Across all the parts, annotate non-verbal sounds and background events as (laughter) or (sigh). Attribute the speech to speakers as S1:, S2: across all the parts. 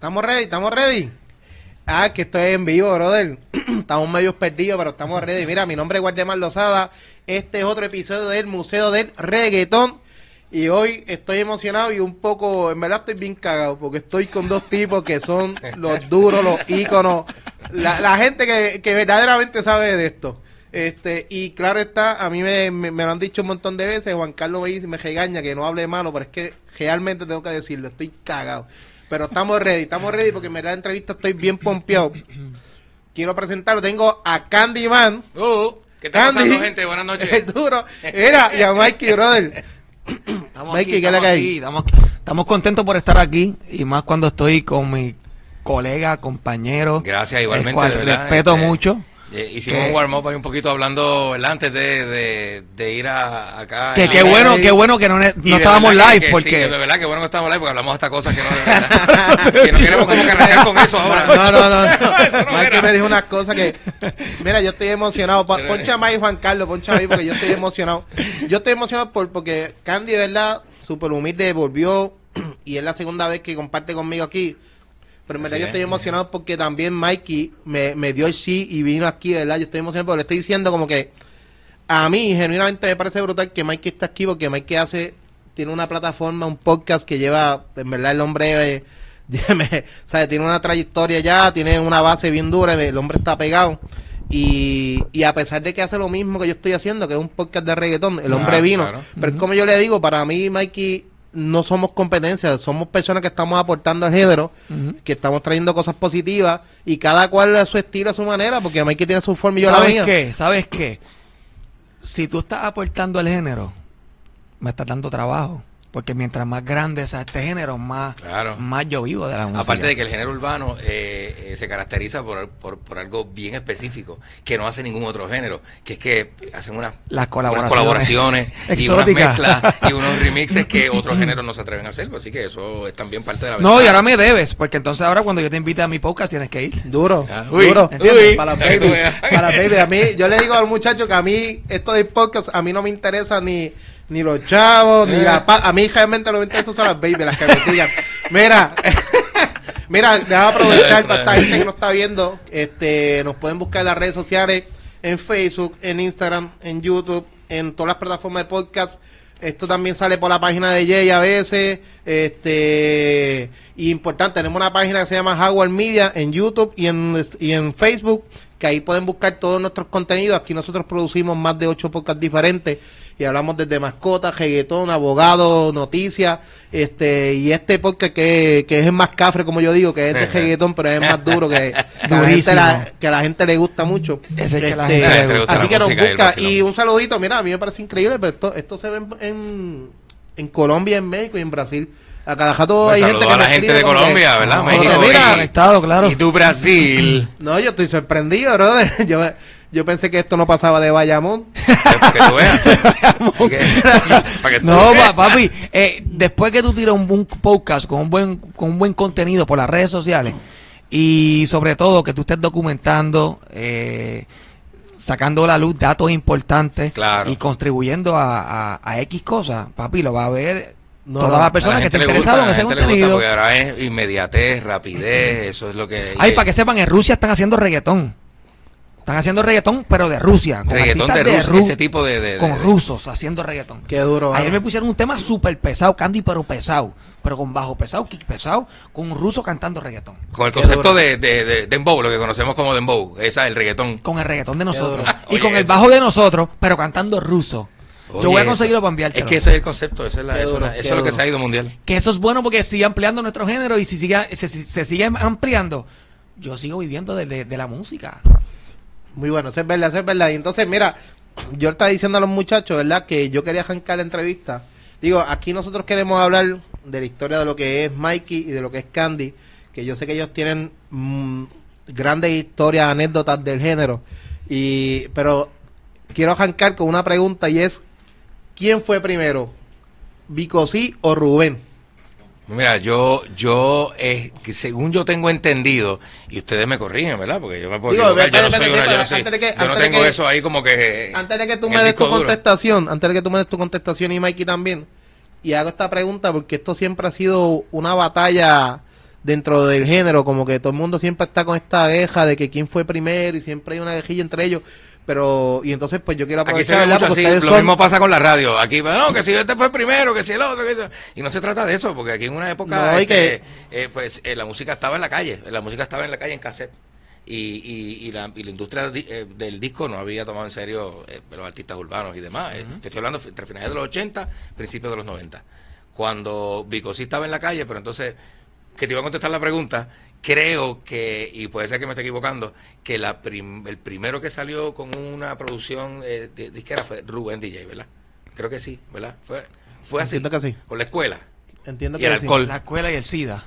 S1: ¿Estamos ready? ¿Estamos ready? Ah, que estoy en vivo, brother. (clears throat) estamos medio perdidos, pero estamos ready. Mira, mi nombre es Guardemar Lozada. Este es otro episodio del Museo del Reggaetón. Y hoy estoy emocionado y un poco, en verdad estoy bien cagado, porque estoy con dos tipos que son los duros, los íconos, la, gente que, que verdaderamente sabe de esto. Este, y claro está, a mí me, me- me lo han dicho un montón de veces, Juan Carlos me, dice- me regaña que no hable malo, pero es que realmente tengo que decirlo, estoy cagado. Pero estamos ready, estamos ready porque en verdad la entrevista estoy bien pompeado. Quiero presentarlo, tengo a Candyman.
S2: Uh, ¿Qué está
S1: Candy,
S2: pasando, gente? Buenas noches. (laughs)
S1: el duro. Era, y a Mikey, brother. (coughs)
S3: Estamos
S1: Mikey,
S3: aquí,
S1: ¿qué
S3: estamos aquí, estamos, estamos contentos por estar aquí y más cuando estoy con mi colega, compañero.
S2: Gracias, igualmente,
S3: el cual
S2: de verdad,
S3: respeto
S2: este,
S3: mucho.
S2: Eh, hicimos un warm-up ahí un poquito hablando, ¿verdad? Antes de, de, de ir a, acá.
S3: Que qué bueno, qué bueno que no, no estábamos live
S2: que
S3: porque
S2: Sí, de verdad que bueno que estamos live porque hablamos hasta cosas que no, de verdad, (laughs) (laughs) que no queremos como carretear con eso ahora.
S1: No, no, no. no. (laughs) Me dijo unas cosas que. Mira, yo estoy emocionado. Poncha más Juan Carlos, poncha ahí porque yo estoy emocionado. Yo estoy emocionado por, porque Candy, de verdad, súper humilde, volvió (clears throat) y es la segunda vez que comparte conmigo aquí. Pero en verdad yo
S2: es,
S1: estoy emocionado porque también Mikey me, me dio el sí y vino aquí, ¿verdad? Yo estoy emocionado porque le estoy diciendo como que a mí genuinamente me parece brutal que Mikey está aquí porque Mikey hace, tiene una plataforma, un podcast que lleva, en verdad el hombre, eh, (laughs) me- sabe, tiene una trayectoria ya, tiene una base bien dura, el hombre está pegado. Y, y a pesar de que hace lo mismo que yo estoy haciendo, que es un podcast de reggaetón, el hombre vino.
S2: claro.
S1: Pero es como yo le digo, para mí, Mikey, no somos competencia, somos personas que estamos aportando al género, que estamos trayendo cosas positivas y cada cual a su estilo, a su manera, porque Mikey tiene su forma y yo la
S3: ¿Sabes
S1: mía.
S3: qué? ¿Sabes qué? Si tú estás aportando al género, me estás dando trabajo. Porque mientras más grande sea este género, más,
S2: Claro.
S3: más yo vivo de la música.
S2: Aparte de que el género urbano eh, eh, se caracteriza por, por, por algo bien específico que no hace ningún otro género, que es que hacen unas,
S3: Las
S2: unas
S3: colaboraciones.
S2: colaboraciones (laughs) y unas
S3: Exóticas.
S2: mezclas y unos remixes que (laughs) otros géneros no se atreven a hacer, pues así que eso es también parte de la
S3: No, y ahora me debes, porque entonces ahora cuando yo te invite a mi podcast tienes que ir.
S1: Duro,
S2: Ah, uy,
S1: duro. Para (laughs)
S2: tú
S1: baby. Para baby. A mí, yo le digo al muchacho que a mí, esto de podcast, a mí no me interesa ni, ni los chavos, ni la pa- A mí realmente lo que me interesa son las baby, las que me sigan. Mira, (laughs) mira, déjame aprovechar para esta gente que nos está viendo. Este, nos pueden buscar en las redes sociales, en Facebook, en Instagram, en YouTube, en todas las plataformas de podcast. Esto también sale por la página de Jay a veces. Este, y importante, tenemos una página que se llama Howard Media en YouTube y en, y en Facebook, que ahí pueden buscar todos nuestros contenidos. Aquí nosotros producimos más de ocho podcasts diferentes y hablamos desde mascotas, reggaetón, abogado, noticias, este, y este podcast que, que es el más cafre, como yo digo, que es de reggaetón, pero es más duro, que, que, a la gente la- que a la gente le gusta mucho.
S3: Ese es que a la
S2: gente le gusta.
S1: así que nos
S2: y
S1: busca. Y un saludito, mira, a mí me parece increíble, pero esto, esto se ve en, en, en Colombia, en México y en Brasil. A cada rato
S2: Pues
S1: hay gente que
S2: a la
S1: me
S2: gente de Colombia, ¿verdad?
S1: No,
S2: México.
S1: mira,
S2: y-
S3: Conectado, claro.
S2: Y tú Brasil. (laughs)
S1: no, yo estoy sorprendido, brother. (laughs) Yo, yo pensé que esto no pasaba de Bayamón. (laughs)
S2: Para que tú veas. Para que- para que tú
S3: No,
S2: veas.
S3: papi, eh, después que tú tiras un, un podcast con un buen con un buen contenido por las redes sociales y sobre todo que tú estés documentando, eh, sacando a la luz datos importantes
S2: Claro.
S3: y contribuyendo a, a- a X cosas, papi, lo va a ver
S1: No,
S3: todas las personas
S2: la
S3: que estén interesadas en ese
S2: le gusta
S3: contenido.
S2: Porque ahora es inmediatez, rapidez, eso es lo que...
S3: Ay, para que sepan, en Rusia están haciendo reggaetón. Están haciendo reggaetón, pero de Rusia. Con
S2: Reggaetón de Rusia,
S3: Ru-
S2: ese tipo de... de-
S3: Con
S2: de-
S3: rusos haciendo reggaetón.
S1: Qué duro.
S3: Ayer me pusieron un tema súper pesado, Candy, pero pesado. Pero con bajo pesado, kick pesado, con un ruso cantando reggaetón.
S2: Con el
S1: Qué
S2: concepto de, de, de dembow, lo que conocemos como dembow, esa el reggaetón.
S3: Con el reggaetón de nosotros. y con el
S2: eso.
S3: bajo de nosotros, pero cantando ruso.
S2: Oye,
S3: Yo voy a conseguirlo para enviarte.
S2: Es que ese es el concepto, esa es la- eso,
S1: duro,
S2: la- eso es lo que se ha ido mundial.
S3: Que eso es bueno porque sigue ampliando nuestro género y si sigue, se, se sigue ampliando, yo sigo viviendo de, de- de la música.
S1: Muy bueno, eso es verdad, eso es verdad. Y entonces, mira, yo estaba diciendo a los muchachos, ¿verdad? Que yo quería arrancar la entrevista. Digo, aquí nosotros queremos hablar de la historia de lo que es Mikey y de lo que es Candy, que yo sé que ellos tienen mm, grandes historias, anécdotas del género. Y, pero quiero arrancar con una pregunta y es, ¿quién fue primero? ¿Vicosí o Rubén?
S2: Mira, yo, yo, eh, que según yo tengo entendido, y ustedes me corrigen, ¿verdad? Porque yo me puedo
S1: Digo,
S2: yo no
S1: espérate,
S2: soy una, yo no,
S1: espérate,
S2: soy-
S1: antes de que-
S2: yo no tengo
S1: que-
S2: eso ahí como que...
S1: Antes de que tú me des tu
S2: duro.
S1: contestación, antes de que tú me des tu contestación y Mikey también, y hago esta pregunta porque esto siempre ha sido una batalla dentro del género, como que todo el mundo siempre está con esta queja de que quién fue primero y siempre hay una quejilla entre ellos. Pero, y entonces, pues yo quiero
S2: Aquí se
S1: aprovechar,
S2: mucho
S1: Porque
S2: así, lo
S1: son-
S2: mismo pasa con la radio. Aquí, no, que si este fue el primero, que si el otro. que Y no se trata de eso, porque aquí en una época,
S1: No,
S2: este, eh, pues eh, la música estaba en la calle, la música estaba en la calle en cassette. Y, y, y, la, y la industria di- eh, del disco no había tomado en serio los artistas urbanos y demás. Eh, Te estoy hablando entre finales de los 80, principios de los 90. Cuando Vico sí estaba en la calle, pero entonces, que te iba a contestar la pregunta, creo que, y puede ser que me esté equivocando, que la prim- el primero que salió con una producción eh, de- disquera fue Rubén DJ, ¿verdad? Creo que sí, ¿verdad? Fue, fue así.
S1: Entiendo que sí.
S2: Con la escuela.
S1: Entiendo
S2: Y
S1: que
S2: el
S1: sí.
S2: alcohol.
S3: La escuela y el SIDA.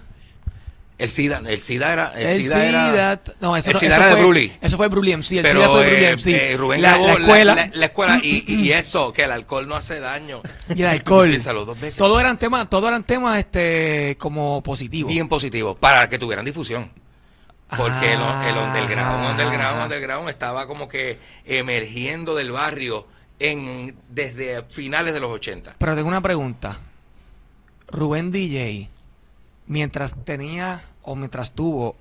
S2: El SIDA, el SIDA era... El,
S3: El
S2: SIDA, era...
S3: no, eso,
S2: el SIDA
S3: eso
S2: era de Bruley.
S3: Eso fue Bruley MC. El
S2: Pero
S3: SIDA fue Bruley
S2: eh,
S3: MC.
S2: eh, Rubén
S3: la, la escuela
S2: la, la escuela y, y eso, que el alcohol no hace daño. (laughs)
S3: y el alcohol.
S2: Piénsalo dos veces.
S3: Todo eran temas, todo eran temas este como positivos.
S2: Bien positivo, para que tuvieran difusión. Porque el, el underground,
S3: Ah.
S2: underground, underground estaba como que emergiendo del barrio en desde finales de los 80.
S3: Pero tengo una pregunta. Rubén DJ, mientras tenía o mientras tuvo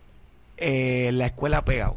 S3: eh, la escuela pegado,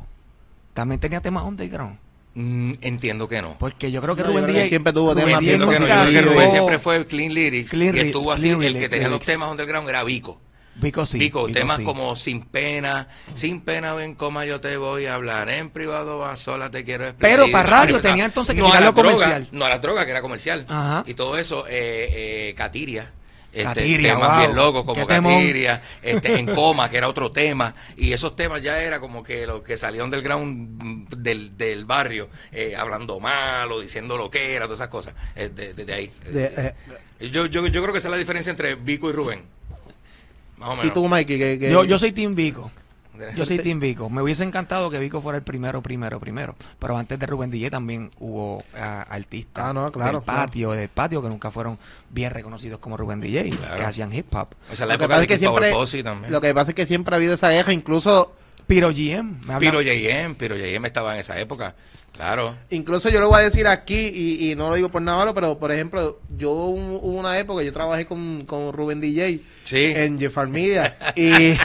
S3: también tenía temas underground.
S2: Mm, entiendo que no.
S3: Porque yo creo que
S1: No,
S3: Rubén DJ
S1: siempre tuvo
S3: Rubén
S1: temas
S2: Entiendo que no. Yo creo que Rubén siempre fue clean lyrics
S3: Clean
S2: y estuvo así.
S3: clean
S2: El que tenía los temas underground era Vico.
S3: Vico sí.
S2: Vico,
S3: Vico
S2: temas
S3: sí.
S2: como Sin Pena, Sin Pena ven coma yo te voy a hablar, en privado a sola te quiero explicar.
S3: Pero para radio tenía entonces que
S2: no a la droga,
S3: comercial.
S2: No a la droga, que era comercial.
S3: Ajá.
S2: Y todo eso, eh, eh, Catiria. Este,
S3: Catiria,
S2: temas
S3: wow.
S2: bien locos como. Catiria, este, en (laughs) coma, que era otro tema, y esos temas ya era como que lo que salieron del ground del, del barrio, eh, hablando mal o diciendo lo que era, todas esas cosas, eh, de- desde ahí.
S1: De- eh,
S2: yo, yo, yo creo que esa es la diferencia entre Vico y Rubén. Más o menos.
S1: y tú, Mikey, que, que-
S3: Yo, yo soy Team Vico. Yo soy Team Vico. Me hubiese encantado que Vico fuera el primero, primero, primero. Pero antes de Rubén DJ también hubo ah, artistas
S1: Ah, no, claro,
S3: del patio, del patio que nunca fueron bien reconocidos como Rubén DJ,
S2: Claro.
S3: que hacían hip hop.
S2: O sea, la
S1: lo que
S2: época
S1: pasa
S2: de
S1: es que
S2: Kid Power
S1: siempre,
S2: Posse también.
S1: lo que pasa es que siempre ha habido esa queja, incluso
S3: Piro GM.
S2: Piro J.M., Piro J.M. estaba en esa época, claro.
S1: Incluso yo lo voy a decir aquí, y, y no lo digo por nada malo, pero por ejemplo, yo un- hubo una época, yo trabajé con, con Rubén DJ
S2: Sí.
S1: en Jeffar Media. (laughs) y,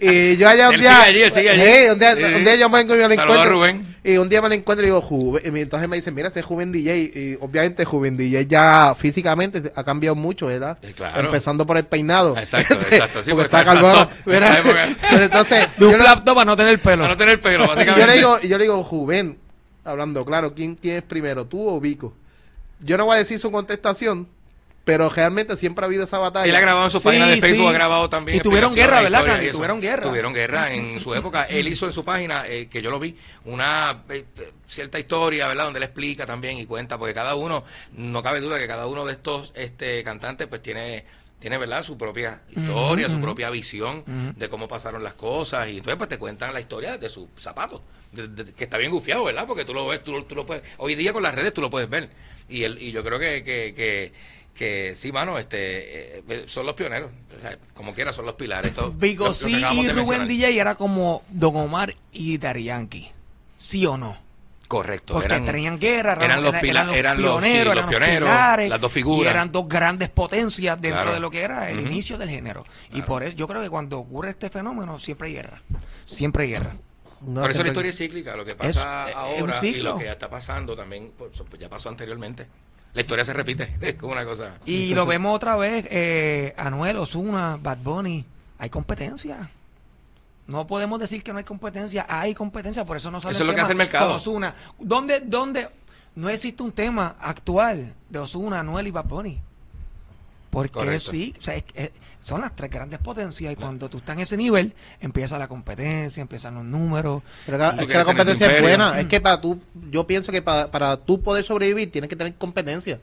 S1: y yo allá un
S2: Él
S1: día.
S2: sigue allí, él sigue allí.
S1: Sí, un, día,
S2: Sí,
S1: un día yo vengo y me lo encuentro.
S2: Rubén.
S1: Y un día me lo encuentro y digo, Juven, y entonces me dicen, mira, ese es Juven DJ. Y obviamente Juven DJ ya físicamente ha cambiado mucho, ¿verdad?
S2: Sí, claro.
S1: Empezando por el peinado.
S2: Exacto, (laughs) exacto, sí,
S1: porque
S2: porque
S1: está
S2: época.
S1: Pero entonces,
S3: De un
S1: yo
S3: para no tener pelo.
S2: Para no tener pelo,
S1: y
S2: básicamente.
S1: yo le digo, yo le digo, Juven, hablando claro, ¿quién, ¿quién es primero, tú o Vico? Yo no voy a decir su contestación, pero realmente siempre ha habido esa batalla.
S2: Él ha grabado en su
S3: Sí,
S2: página de Facebook,
S3: sí.
S2: ha grabado también.
S3: Y tuvieron guerra, ¿verdad,
S2: y.
S3: Tuvieron guerra.
S2: Tuvieron guerra en su época. Él hizo en su página, eh, que yo lo vi, una eh, cierta historia, ¿verdad? Donde él explica también y cuenta, porque cada uno, no cabe duda que cada uno de estos este cantantes pues tiene tiene verdad su propia historia, su propia visión de cómo pasaron las cosas y entonces pues te cuentan la historia de sus zapatos, de- de- que está bien gufiado, ¿verdad? Porque tú lo ves, tú, lo- tú lo puedes, hoy día con las redes tú lo puedes ver y el, y yo creo que, que, que, que sí, mano, este, eh, son los pioneros, o sea, como quiera son los pilares. todo-
S3: Vico
S2: lo- lo que
S3: sí
S2: acabamos
S3: y Rubén. DJ era como Don Omar y Yankee. ¿Sí o no?
S2: Correcto.
S3: Porque
S2: eran-
S3: tenían guerra,
S2: eran los pila- eran los- sí,
S3: pioneros,
S2: los
S3: eran los
S2: pioneros,
S3: pilares,
S2: las dos
S3: Y
S2: figuras.
S3: eran dos grandes potencias dentro
S2: Claro.
S3: de lo que era el
S2: Ujú.
S3: inicio del género. Y
S2: Claro.
S3: por eso yo creo que cuando ocurre este fenómeno siempre hay guerra. Siempre hay guerra.
S1: No,
S2: Por eso la historia es cíclica, lo que pasa
S3: Es- es un
S2: ahora y
S3: ciclo.
S2: lo que ya está pasando también, pues, pues, ya pasó anteriormente. La historia se repite, (laughs) es como una cosa.
S3: Y lo vemos otra vez, eh, Anuel, Osuna, Bad Bunny, hay competencia. No podemos decir que no hay competencia, hay competencia, por eso no sale
S2: Eso es lo que hace el mercado.
S3: Osuna. ¿Dónde, ¿Dónde no existe un tema actual de Osuna, Anuel y Bad Bunny? Porque
S2: Correcto.
S3: sí, o sea, es- es- son las tres grandes potencias y cuando tú estás en ese nivel, empieza la competencia, empiezan los números.
S1: Pero es que la competencia es buena. Es que para tú, yo pienso que para, para tú poder sobrevivir tienes que tener competencia.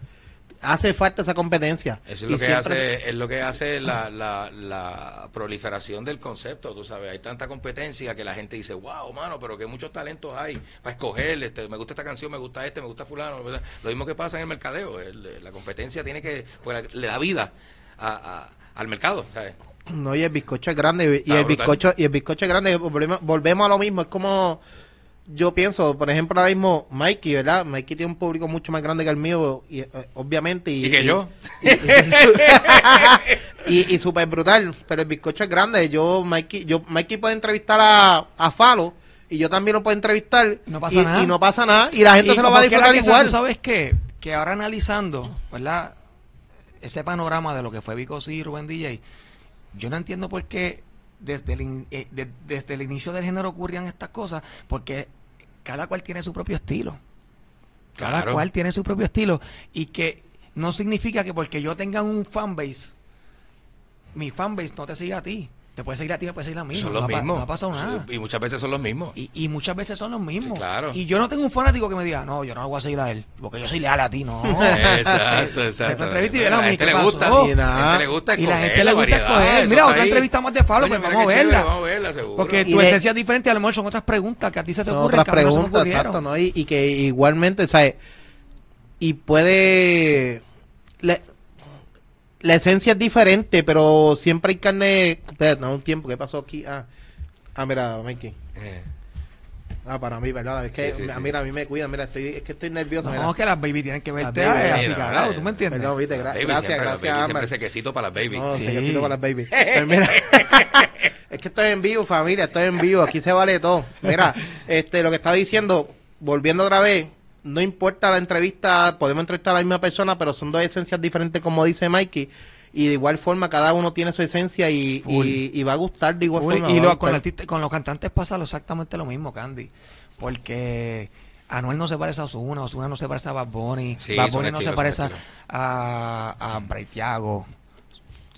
S1: Hace falta esa competencia.
S2: Eso es
S1: Y
S2: lo que
S1: siempre-
S2: hace, es lo que hace la, la, la proliferación del concepto, tú sabes, hay tanta competencia que la gente dice, wow, mano, pero que muchos talentos hay para escoger, este, me gusta esta canción, me gusta este, me gusta fulano, ¿verdad? lo mismo que pasa en el mercadeo, el- la competencia tiene que, pues, le da vida a- a- al mercado, ¿sabes?
S1: No, y el bizcocho es grande. Y
S2: Está
S1: el
S2: brutal.
S1: bizcocho, y el bizcocho es grande. Volvemos, volvemos a lo mismo. Es como yo pienso, por ejemplo, ahora mismo Mikey, ¿verdad? Mikey tiene un público mucho más grande que el mío, y, eh, obviamente. Y,
S2: Y que yo. (laughs)
S1: Y, y, súper brutal, pero el bizcocho es grande. Yo, Mikey, yo, Mikey puede entrevistar a, a Falo y yo también lo puedo entrevistar.
S3: No pasa
S1: y,
S3: nada.
S1: y no pasa nada. Y la gente
S3: Y
S1: se lo va a disfrutar igual.
S3: ¿tú ¿Sabes qué? Que ahora analizando, ¿verdad? Ese panorama de lo que fue Vico C y Rubén DJ, yo no entiendo por qué desde el, in- eh, de- desde el inicio del género ocurrían estas cosas, porque cada cual tiene su propio estilo. Cada
S2: Claro.
S3: cual tiene su propio estilo. Y que no significa que porque yo tenga un fanbase, mi fanbase no te siga a ti. Te puede seguir a ti, me puede seguir a mí.
S2: Son
S3: no,
S2: los
S3: ha
S2: mismos.
S3: no ha pasado nada.
S2: Y muchas veces son los mismos.
S3: Y, y muchas veces son los mismos.
S2: Sí, claro.
S3: Y yo no tengo un fanático que me diga, no, yo no voy a seguir a él, porque yo soy leal a ti, no. (laughs)
S2: Exacto,
S3: Te
S2: exacto.
S3: entrevista y
S2: a la
S3: ¿qué
S2: gente le gusta.
S3: Y
S2: A la gente le gusta
S3: Y la gente le gusta escoger. Mira, otra
S2: ahí.
S3: entrevista más de Falo,
S2: Coño,
S3: pues vamos a verla.
S2: Vamos a verla, seguro.
S3: Porque
S1: Y
S3: tu
S1: de-
S3: esencia es diferente, a lo mejor son otras preguntas que a ti se te
S1: Son
S3: ocurren,
S1: otras preguntas, exacto, ¿no? Y, y que igualmente, ¿sabes? Y puede... La, la esencia es diferente, pero siempre hay carne... Espera, no, un tiempo, ¿qué pasó aquí? Ah, ah mira, Mikey.
S2: Eh,
S1: Ah, para mí, ¿verdad? Es que,
S2: Sí, sí, sí.
S1: mira, a mí me cuida, mira, estoy, es que estoy nervioso, mira.
S3: No, que las baby tienen que verte
S1: baby,
S3: eh, así,
S2: mira,
S3: ¿tú me entiendes?
S1: Perdón, viste, gra-
S2: baby,
S1: gracias,
S2: siempre,
S1: gracias.
S2: Siempre ese quesito para las baby.
S1: No,
S3: Sí.
S1: sí. con las baby. (laughs) Pues mira, (laughs) es que estoy en vivo, familia, estoy en vivo, aquí se vale todo. Mira, este, lo que estaba diciendo, volviendo otra vez, no importa la entrevista, podemos entrevistar a la misma persona, pero son dos esencias diferentes, como dice Mikey, y de igual forma cada uno tiene su esencia y, y, y va a gustar de igual forma.
S3: y lo- con,
S1: gustar.
S3: artista- con los cantantes pasa lo- exactamente lo mismo, Candy. Porque Anuel no se parece a Ozuna, Ozuna no se parece a Bad Bunny,
S2: Sí,
S3: Bad Bunny no se parece a, a Bray Thiago.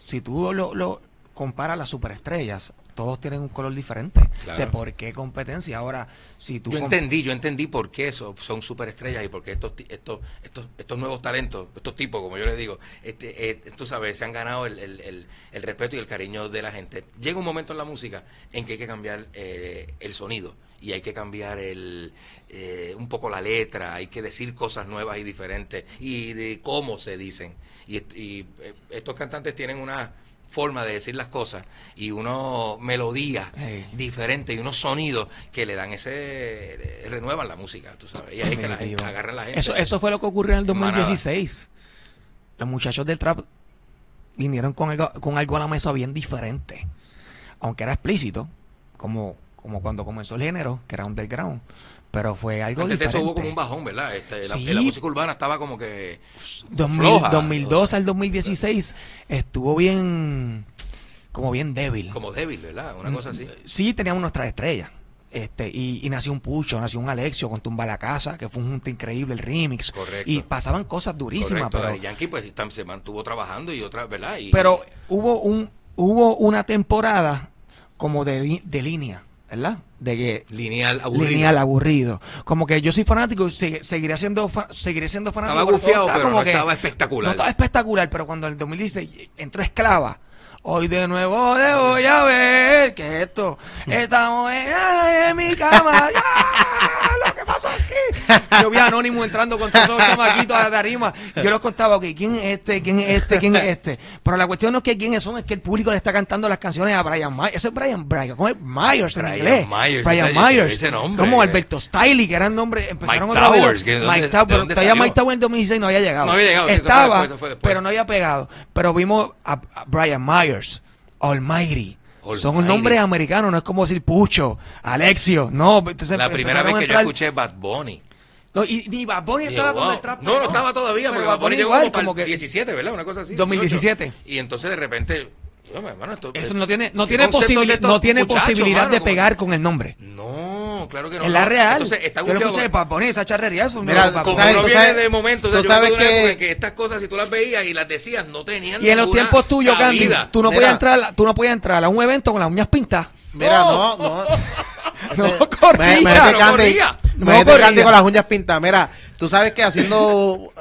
S3: Si tú lo, lo comparas las superestrellas, todos tienen un color diferente.
S2: Claro.
S3: O sea, ¿por qué competencia? Ahora, si tú...
S2: Yo entendí, yo entendí por qué eso son superestrellas y por qué estos, estos, estos, estos nuevos talentos, estos tipos, como yo les digo, este, eh, tú sabes, se han ganado el, el- el- el respeto y el cariño de la gente. Llega un momento en la música en que hay que cambiar eh, el sonido y hay que cambiar el, eh, un poco la letra, hay que decir cosas nuevas y diferentes y de cómo se dicen. Y, eh, estos cantantes tienen una forma de decir las cosas y uno melodía
S3: Hey.
S2: diferente y unos sonidos que le dan ese renuevan la música, tú sabes. Y ahí es que la gente la gente.
S3: Eso, eso fue lo que ocurrió en el
S2: En manada.
S3: 2016. Los muchachos del trap vinieron con algo, con algo a la mesa bien diferente. Aunque era explícito, como, como cuando comenzó el género, que era underground. Pero fue algo
S2: Antes de eso
S3: diferente.
S2: hubo como un bajón, ¿verdad? Este, la,
S3: Sí.
S2: la música urbana estaba como que
S3: 2000
S2: floja.
S3: 2002 al 2016 estuvo bien, como bien débil.
S2: como débil, ¿verdad? Una cosa así.
S3: Sí, teníamos nuestras estrellas. Este, y, y nació un Pucho, nació un Alexio con Tumba la Casa, que fue un junte increíble, el remix.
S2: Correcto.
S3: Y pasaban cosas durísimas,
S2: Correcto.
S3: pero
S2: Daddy Yankee pues se mantuvo trabajando y otra, ¿verdad? Y,
S3: Pero hubo un hubo una temporada como de, de línea, ¿verdad? De que
S2: lineal aburrido.
S3: lineal aburrido. Como que yo soy fanático y se- seguiré siendo fa- seguiré siendo fanático.
S2: Estaba gufiado, pero
S3: como
S2: no
S3: que-
S2: estaba espectacular.
S3: No estaba espectacular, pero cuando en el 2016 entró Esclava, hoy de nuevo te voy a ver que esto estamos en, en mi cama. (laughs) (laughs) Yo vi a Anónimo entrando con todos los chamaquitos de arriba. Yo los contaba, ok, ¿quién es este? ¿Quién es este? ¿Quién es este? Pero la cuestión no es que quiénes son, es que el público le está cantando las canciones a Brian Myers. Ese es Brian, Brian, ¿cómo es? Myers en
S2: Brian
S3: inglés.
S2: Myers,
S3: Brian Myers.
S2: ese nombre.
S3: Como Alberto Stiley, que eran nombres, empezaron
S2: Mike
S3: otra vez.
S2: Towers, que ¿de
S3: Mike Towers, todavía? Mike Towers en 2016 no había llegado.
S2: No había llegado, sí, eso fue
S3: Estaba,
S2: después, eso fue después.
S3: pero no había pegado. Pero vimos a, a Brian Myers, Almighty. Son
S2: Almighty.
S3: nombres americanos, no es como decir Pucho, Alexio, no. Entonces
S2: La primera vez que yo escuché Bad Bunny.
S3: No, y ni Bad Bunny estaba con el trap.
S2: No, no estaba todavía,
S3: Pero
S2: porque
S3: Bad
S2: Bunny llegó
S3: igual,
S2: como
S3: como que
S2: 17, ¿verdad? Una cosa así.
S3: 2017.
S2: 18. Y entonces de repente, hermano, esto-
S3: Eso no tiene, no
S2: ¿qué
S3: tiene, no tiene posibilidad
S2: mano?
S3: de pegar con el nombre.
S2: No, claro que no.
S3: es la real.
S2: Entonces está
S3: Yo lo escuché de Bad Bunny, esa charrería. Eso
S1: Mira,
S3: no,
S2: Como no viene de momento, o sea,
S1: tú
S2: yo
S1: sabes que-
S2: que estas cosas, si tú las veías y las decías, no tenían
S3: Y en los tiempos tuyos, Candy, tú no, podías entrar, tú no podías entrar a un evento con las uñas pintadas.
S1: Mira, no, no.
S3: No (laughs) corría.
S1: Me- me hace
S2: no
S1: Candy,
S2: corría.
S1: me
S3: No corría.
S1: Candy con las uñas pintadas. Mira, tú sabes que haciendo,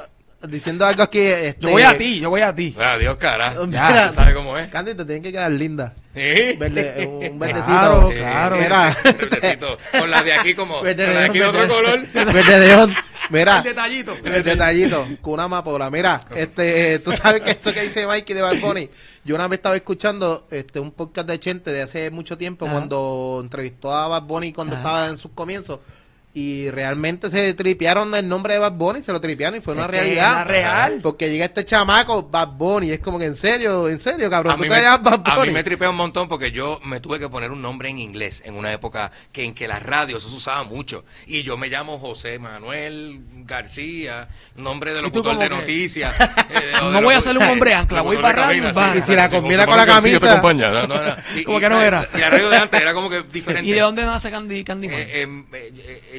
S1: diciendo algo aquí. Este,
S3: Yo voy a ti, yo voy a ti.
S2: Adiós, cara.
S1: Mira,
S2: Ya, ¿sabes cómo es?
S1: Candy, te tienen que quedar linda.
S2: ¿Sí?
S1: Verde, un (laughs) verdecito.
S3: Claro, claro.
S1: Mira.
S2: un verdecito. Con la de aquí como, (laughs) con
S1: Verde
S2: la de aquí de otro color.
S1: Verde león. Mira.
S3: El detallito.
S1: El detallito, con una amapola. Mira, este, tú sabes que eso que dice Mikey de Bad Bunny, yo una vez estaba escuchando este un podcast de Chente de hace mucho tiempo
S3: Ajá.
S1: cuando entrevistó a Bad Bunny cuando
S3: Ajá.
S1: estaba en sus comienzos y realmente se tripearon el nombre de Bad Bunny, se lo tripearon y fue una
S3: Es
S1: realidad.
S3: real.
S1: Porque llega este chamaco, Bad Bunny, y es como que en serio, en serio, cabrón,
S2: A
S1: tú
S2: mí,
S1: te
S2: me,
S1: Bad
S2: a mí
S1: Bunny.
S2: me tripea un montón porque yo me tuve que poner un nombre en inglés en una época que en que las radios eso se usaba mucho. Y yo me llamo José Manuel García, nombre de
S3: ¿Y tú
S2: locutor de noticias. (laughs) eh,
S3: No
S2: de
S3: voy a ser un hombre ancla, voy para radio.
S1: Y si la combina con la camisa.
S2: acompaña. No, no, no. (laughs) Y-
S3: Como
S2: y,
S3: que no
S2: ¿sabes?
S3: era.
S2: Y la radio de antes era como que diferente.
S3: ¿Y de dónde nace Candy Candyman?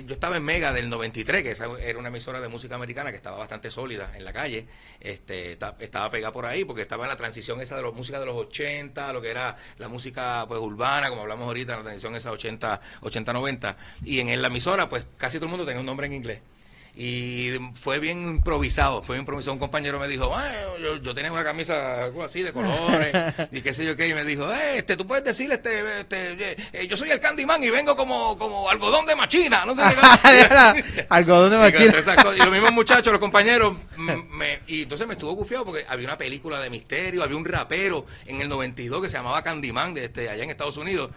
S2: Yo estaba en Mega del 93, que esa era una emisora de música americana que estaba bastante sólida en la calle. Este, esta- estaba pegada por ahí porque estaba en la transición esa de la música de los 80, lo que era la música pues urbana, como hablamos ahorita, la transición esa 80, 80, 90. Y en la emisora, pues casi todo el mundo tenía un nombre en inglés. Y fue bien improvisado, fue improvisado. Un compañero me dijo, "Ah, yo, yo tenía una camisa algo así de colores (laughs) y qué sé yo qué, y me dijo, eh, este, tú puedes decir, este, este, eh, yo soy el Candyman y vengo como, como algodón de machina, no sé qué. (laughs)
S1: Algodón de
S2: Y,
S1: machina.
S2: cosas. Y los mismos (laughs) muchachos, los compañeros, me- y entonces me estuvo gufiado porque había una película de misterio, había un rapero en el 92 que se llamaba Candyman, de este, allá en Estados Unidos.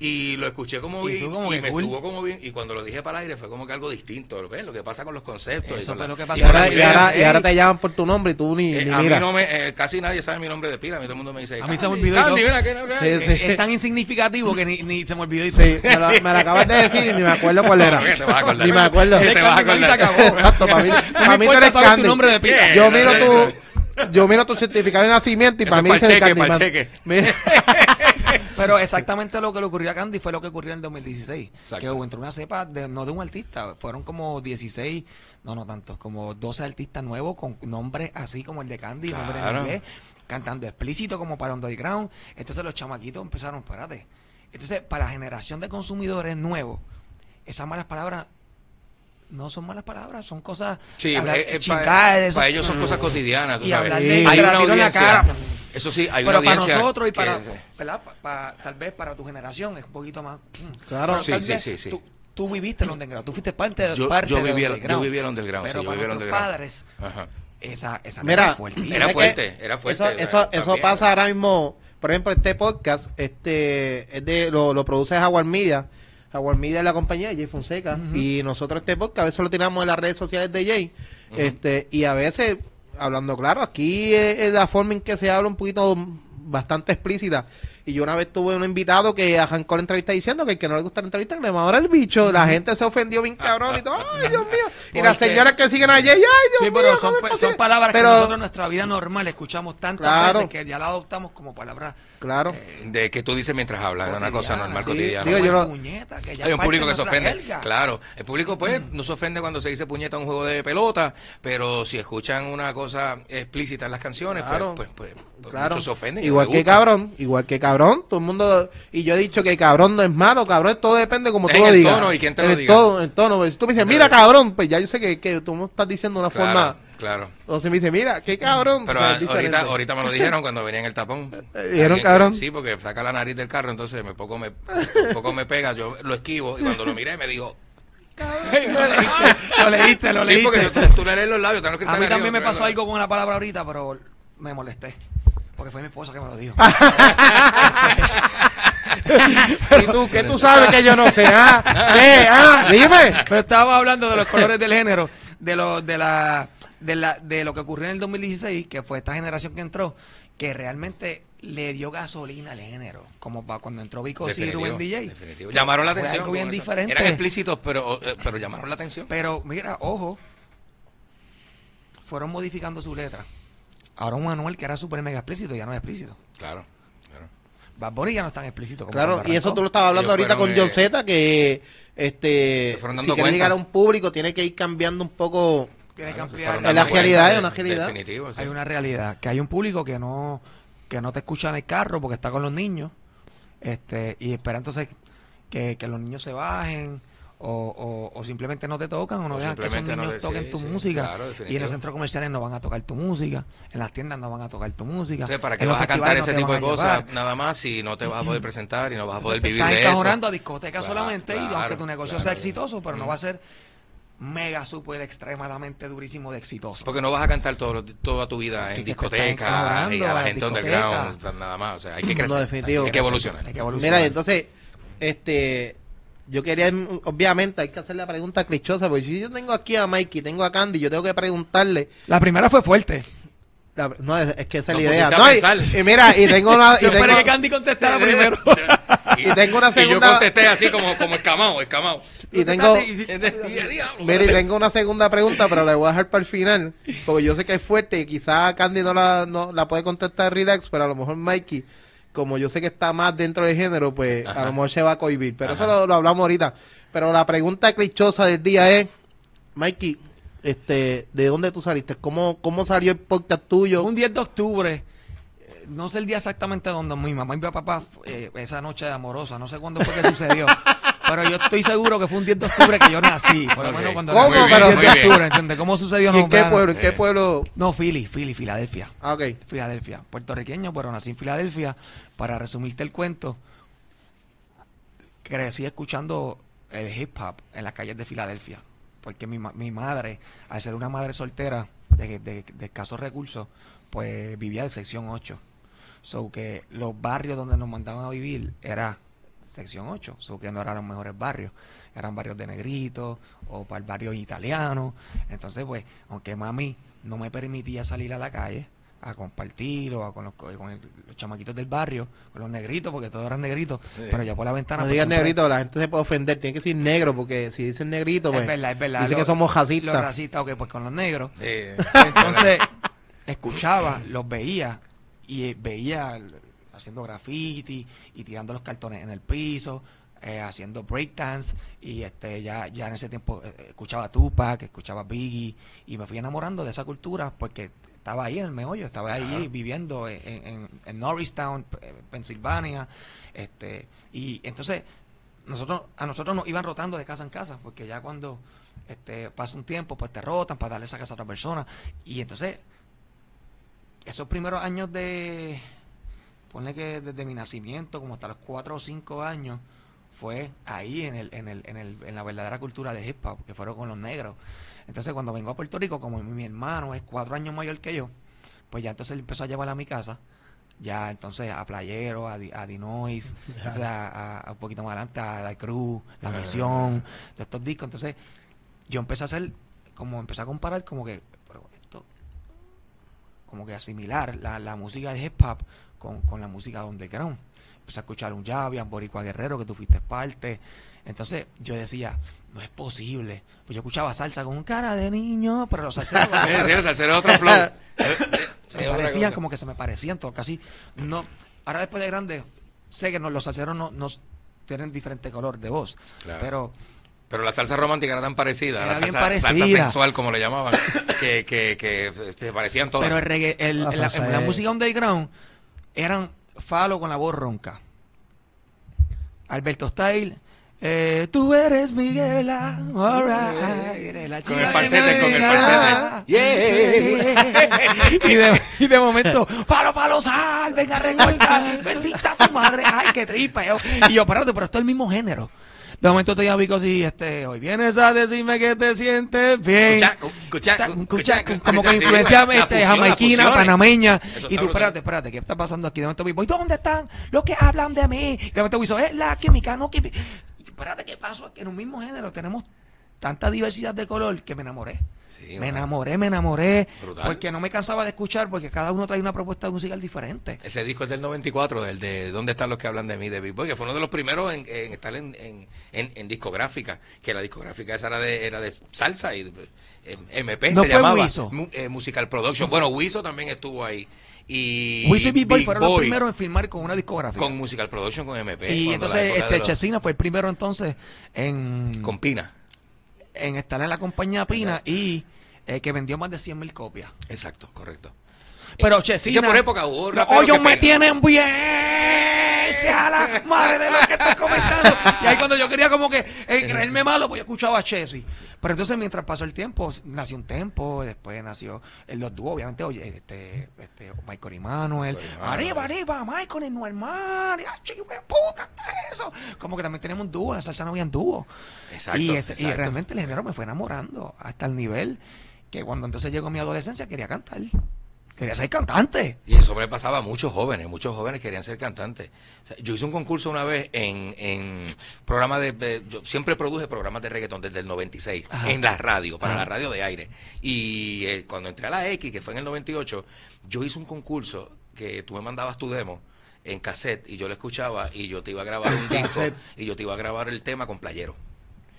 S2: Y lo escuché como
S3: Y
S2: bien,
S3: como
S2: y me
S3: cool.
S2: estuvo como bien, y cuando lo dije para el aire fue como que algo distinto, ¿ves? Lo que pasa con los conceptos.
S3: Eso
S2: y
S3: fue lo que pasó
S1: ahora, y, ahora, y
S3: ey.
S1: ahora te llaman por tu nombre y tú ni,
S2: Eh,
S1: ni
S2: a mí
S1: mira.
S2: no me, eh, casi nadie sabe mi nombre de pila, a mí todo el mundo me dice
S3: A mí se me
S2: "Candy,
S3: olvidó
S2: Candy,
S3: todo".
S2: mira que no, que-
S1: Sí,
S2: que-
S1: sí.
S3: Es tan insignificativo que ni, ni se me olvidó. Y
S1: Sí, me lo, me lo acabas de decir y ni me acuerdo cuál era.
S2: No, ¿qué te vas a acordar?
S1: Ni me acuerdo.
S2: ¿Qué te vas a
S3: Candyman y se
S2: acordar?
S1: Exacto, para mí, para
S3: me
S1: mí tú eres Candy.
S3: nombre de pila.
S1: Yo miro tu, yo miro tu certificado de nacimiento y para
S2: es
S1: mí dice
S2: cheque,
S1: Candyman. (laughs) (laughs)
S3: Pero exactamente lo que le ocurrió a Candy fue lo que ocurrió en el 2016.
S2: Exacto.
S3: Que entró una cepa, de, no de un artista, fueron como 16, no, no tanto, como 12 artistas nuevos con nombres así como el de Candy, nombre en
S2: Claro.
S3: inglés, cantando explícito como para Underground. Entonces los chamaquitos empezaron, espérate. Entonces, para la generación de consumidores nuevos, esas malas palabras no son malas palabras, son cosas.
S2: Sí,
S3: hablar-
S2: eh, eh,
S3: chingar,
S2: para, para ellos son cosas cotidianas. tú
S3: Y
S2: sabes.
S3: hablar
S1: de-
S2: hay
S1: te
S3: la
S2: una
S3: tiro en la
S2: audiencia.
S3: cara.
S2: Eso sí, hay
S3: pero
S2: una
S3: para
S2: audiencia.
S3: nosotros y para, tal vez para tu generación es un poquito más. mm.
S1: Claro.
S2: Sí, sí, sí, sí.
S3: Tú, tú viviste el underground, tú fuiste parte, de
S2: Yo-
S3: parte
S2: yo viví el-
S3: underground.
S2: yo viví el underground,
S3: Pero
S2: sí, yo
S3: para
S2: viví el
S3: padres,
S2: Ajá.
S3: esa, esa
S1: Mira,
S3: era fuertísima.
S2: Era
S1: ¿sabes
S2: fuerte, era fuerte,
S1: Eso,
S2: era-
S1: eso,
S2: está
S1: eso
S2: bien.
S1: pasa ahora mismo. Por ejemplo, este podcast, este, es de, lo, lo produce Jaguar Media. Jaguar Media es la compañía de Jay Fonseca. Y nosotros este podcast a veces lo tiramos en las redes sociales de Jay. este, y a veces, hablando claro, aquí es, es la forma en que se habla un poquito bastante explícita. Y yo una vez tuve un invitado que arrancó la entrevista diciendo que el que no le gusta la entrevista, que le ahora el bicho. La gente se ofendió bien cabrón y todo. (laughs) ¡Ay, Dios mío! Y las señoras que siguen a Jay, ¡ay, Dios
S3: Sí,
S1: mío!
S3: pero
S1: ¿cómo
S3: son,
S1: es
S3: pa-
S1: posible?".
S3: son palabras
S1: Pero-
S3: que nosotros en nuestra vida normal escuchamos tantas
S1: Claro.
S3: veces que ya la adoptamos como palabras.
S1: Claro.
S2: De que tú dices mientras hablas, es una cosa normal
S1: Sí,
S2: cotidiana.
S1: digo,
S3: Como
S1: yo
S3: el
S1: lo-
S3: puñeta, que ya
S2: Hay un público que se ofende.
S3: jerga.
S2: Claro, el público pues no se ofende cuando se dice puñeta en un juego de pelota, pero si escuchan una cosa explícita en las canciones, pues-
S1: Claro.
S2: pues, pues, pues
S1: Claro.
S2: muchos se ofenden.
S1: Igual que cabrón, igual que cabrón, todo el mundo y yo he dicho que cabrón no es malo, cabrón, todo depende como tú
S2: en
S1: lo
S2: el
S1: digas.
S2: tono y quién te
S1: En
S2: lo
S1: el
S2: diga.
S1: tono, en tono, pues, si tú me dices, "Mira, cabrón", pues ya yo sé que, que tú me estás diciendo de una
S2: Claro,
S1: forma
S2: claro.
S1: o si me dice, "Mira, qué cabrón",
S2: Pero a- ahorita, ahorita me lo dijeron cuando venía en el tapón. (laughs)
S1: ¿dijeron cabrón?
S2: Sí, porque saca la nariz del carro, entonces me poco me, un poco me pega, yo lo esquivo y cuando lo miré me dijo...
S3: lo leíste, lo
S2: Sí, porque
S3: leíste.
S2: yo- tú, tú le lees los labios, tenés que
S3: A
S2: estar
S3: mí
S2: arriba,
S3: también me pasó algo con la palabra ahorita, pero me molesté. Porque fue mi esposa que me lo dijo. (laughs)
S1: ¿Y tú qué tú sabes que yo no sé? ¿Ah? ¿Qué? ¿Ah? Dime.
S3: Pero estábamos hablando de los colores del género, de lo, de la, de la, de lo que ocurrió en el 2016, que fue esta generación que entró, que realmente le dio gasolina al género, como para cuando entró Vico y
S2: Definitivo,
S3: Rubén DJ.
S2: definitivo. Llamaron la
S3: Fue
S2: atención.
S3: algo bien diferente.
S2: Eran explícitos, pero, eh, pero llamaron la atención.
S3: Pero mira, ojo, fueron modificando su letra. Ahora un Manuel que era súper mega explícito ya no es explícito.
S2: Claro, claro.
S3: Bad Bunny ya no es tan explícito como
S1: Claro,
S3: cuando
S1: y eso tú lo estabas hablando
S2: Ellos
S1: ahorita con John
S2: eh,
S1: Z que este si quiere llegar a un público tiene que ir cambiando un poco
S3: Tiene
S2: Claro,
S3: ampliar.
S1: la realidad, es una realidad.
S2: Definitivo, sí.
S3: Hay una realidad, que hay un público que no que no te escucha en el carro porque está con los niños este y espera entonces que, que los niños se bajen o, o, o simplemente no te tocan o no
S2: O
S3: dejan que esos
S2: no
S3: niños
S2: te-
S3: toquen
S2: sí,
S3: tu
S2: sí,
S3: música
S2: claro,
S3: y en los centros comerciales no van a tocar tu música en las tiendas no van a tocar tu música
S2: sea, ¿para qué vas a cantar
S3: no
S2: ese tipo de cosas nada más si no te vas a poder presentar y no vas a poder vivir
S3: estás
S2: de eso?
S3: a discoteca
S2: Claro,
S3: solamente y aunque tu negocio
S2: claro.
S3: sea exitoso pero no va a ser mega super extremadamente durísimo de exitoso
S2: Porque no vas a cantar todo, toda tu vida en discotecas y a la gente underground, nada más. O sea, hay que crecer.
S1: No, definitivo.
S2: Hay que evolucionar.
S3: Hay que evolucionar.
S1: Mira, entonces, este, yo quería, obviamente, hay que hacer la pregunta clichosa, porque si yo tengo aquí a Mikey, tengo a Candy, yo tengo que preguntarle.
S3: La primera fue fuerte.
S1: la- no, es, es que esa es la idea. No, y- y, mira, y tengo una. Y (laughs)
S3: Yo esperé
S1: tengo,
S3: que Candy contestara (laughs) primero.
S2: Y,
S1: Y tengo una (laughs)
S2: y yo
S1: segunda-
S2: contesté así como, como escamado, escamado.
S1: Y tengo,
S2: y
S1: tengo una segunda pregunta, pero la voy a dejar para el final, porque yo sé que es fuerte y quizás Candy no la, no, la puede contestar relax, pero a lo mejor Mikey, como yo sé que está más dentro del género, pues a lo mejor se va a cohibir. Pero
S2: Ajá.
S1: eso lo, lo hablamos ahorita. Pero la pregunta clichosa del día es, Mikey, este, ¿de dónde tú saliste? ¿Cómo, cómo salió el podcast tuyo?
S3: Un 10 de octubre, eh, no sé el día exactamente donde mi mamá y mi papá, eh, esa noche amorosa, no sé cuándo fue que sucedió, (laughs) pero yo estoy seguro que fue un 10 de octubre que yo nací, por lo menos cuando
S1: ¿Cómo?
S3: nací, un
S1: Pero-
S3: 10 de
S2: Muy bien.
S3: octubre, ¿entiendes? ¿Cómo sucedió?
S1: ¿Y
S3: No,
S1: en qué pueblo? ¿En qué
S2: Eh.
S1: pueblo?
S3: No, Philly, Philly, Filadelfia.
S1: Ah, ok.
S3: Filadelfia, puertorriqueño, pero nací en Filadelfia. Para resumirte el cuento, crecí escuchando el hip hop en las calles de Filadelfia. Porque mi, ma- mi madre, al ser una madre soltera de, de, de escasos recursos, pues vivía de sección 8. So que los barrios donde nos mandaban a vivir era sección 8, so que no eran los mejores barrios, eran barrios de negritos o para el barrio italiano. Entonces, pues, aunque mami no me permitía salir a la calle a compartir o a con, los, co- con el- los chamaquitos del barrio, con los negritos, porque todos eran negritos,
S2: Sí.
S3: pero yo por la ventana...
S1: No
S3: pues,
S1: digas
S3: siempre-
S1: negrito, la gente se puede ofender. Tiene que decir negro, porque si dicen negrito, pues.
S3: Es verdad, es verdad.
S1: Dice
S3: Los-
S1: que somos
S3: Los
S1: racistas.
S3: racistas, ok, pues con los negros. Entonces, escuchaba, los veía y eh, veía haciendo graffiti y tirando los cartones en el piso, eh, haciendo breakdance y este ya ya en ese tiempo eh, escuchaba Tupac, escuchaba Biggie y me fui enamorando de esa cultura porque estaba ahí en el meollo, estaba ahí
S2: Claro.
S3: viviendo en, en, en Norristown, eh, Pensilvania, este y entonces nosotros a nosotros nos iban rotando de casa en casa porque ya cuando este pasa un tiempo pues te rotan para darle esa casa a otra persona y entonces esos primeros años de ponle que desde mi nacimiento como hasta los cuatro o cinco años fue ahí en el, en el, en el, en la verdadera cultura del hip hop que fueron con los negros entonces cuando vengo a Puerto Rico como mi, mi hermano es cuatro años mayor que yo pues ya entonces él empezó a llevar a mi casa ya entonces a Playero, a, a Dinois, (laughs) o sea, a, a un poquito más adelante a La Cruz, La
S2: Ah.
S3: Misión, todos estos discos. Entonces, yo empecé a hacer, como empecé a comparar, como que, pero esto, como que asimilar la, la música de hip hop con, con la música underground. Empecé a escuchar un Javian, Boricua Guerrero, que tú fuiste parte. Entonces, yo decía, no es posible. Pues yo escuchaba salsa con cara de niño, pero los salseros. (laughs)
S2: sí, el salsero es otro flow. (laughs) Eh, eh,
S3: se me parecían como que se me parecían todo casi no ahora después de grande sé que no- los salseros no, no tienen diferente color de voz
S2: Claro.
S3: pero
S2: Pero la salsa romántica era tan parecida,
S3: Era
S2: la
S3: bien
S2: salsa, salsa sexual, como le llamaban, que, que, que se parecían todas.
S3: pero el reggae, el-
S1: La
S3: la, la música underground eran Falo con la voz ronca Alberto Style eh, tú eres mi guerra, alright, eres la
S2: Con el falsete, con el
S3: vida. y, de, y de momento, falo, falo, sal, venga a recortar, bendita tu madre, ay, qué tripeo. Y yo, espérate, pero esto es el mismo género. De momento te llamo Vico así, este, hoy vienes a decirme que te sientes bien.
S2: Escucha, escucha,
S3: como que influencia este, jamaiquina, panameña. Y tú, espérate, espérate, ¿qué está pasando aquí? De momento Vico, ¿y dónde están los que hablan de mí? De momento Vico, es la química, no química. Espérate, ¿qué pasó? Que en un mismo género tenemos tanta diversidad de color que me enamoré.
S2: Sí,
S3: me enamoré, me enamoré.
S2: Brutal.
S3: Porque no me cansaba de escuchar, porque cada uno trae una propuesta musical diferente.
S2: Ese disco es del 94, el de ¿Dónde están los que hablan de mí? de Big Boy, que fue uno de los primeros en, en estar en, en, en- discográfica, que la discográfica esa era de, era de salsa y eh, MP
S3: No
S2: se llamaba.
S3: Wiso.
S2: Mu- eh, Musical Production. Bueno, Wiso también estuvo ahí. Y
S3: Wiso y Big Boy fueron los
S2: Boy
S3: primeros en firmar con una discográfica.
S2: con Musical Production con MP.
S3: y entonces este
S2: los-
S3: Chesina fue el primero entonces en,
S2: con Pina.
S3: En estar en la compañía Pina y eh, que vendió más de 100 mil copias.
S2: Exacto, correcto.
S3: Pero
S2: Eh,
S3: Chesina.
S2: que por época hubo que
S3: me tienen bien. Sea la madre de lo que estoy comentando. Y ahí cuando yo quería como que eh, creerme malo, pues yo escuchaba a Chessy. Pero entonces mientras pasó el tiempo, nació un tempo, después nació el los dúos, obviamente, oye, este, este, Michael y Manuel.
S2: Manuel.
S3: Arriba, arriba, Michael y no hermano. Ya, chico, puta, eso. Como que también teníamos un dúo, en la salsa no habían dúo.
S2: Exacto,
S3: y, ese- y
S2: exacto.
S3: realmente el género me fue enamorando hasta el nivel que cuando entonces llegó mi adolescencia quería cantar. Quería ser cantante.
S2: Y eso me pasaba a muchos jóvenes, muchos jóvenes querían ser cantantes. O sea, yo hice un concurso una vez en, en programa de, de- Yo siempre produje programas de reggaetón desde el 96,
S3: Ajá.
S2: en la radio, para
S3: Ajá.
S2: la radio de aire. Y eh, cuando entré a la X, que fue en el 98, yo hice un concurso que tú me mandabas tu demo en cassette y yo lo escuchaba y yo te iba a grabar un (laughs) disco y yo te iba a grabar el tema con playero.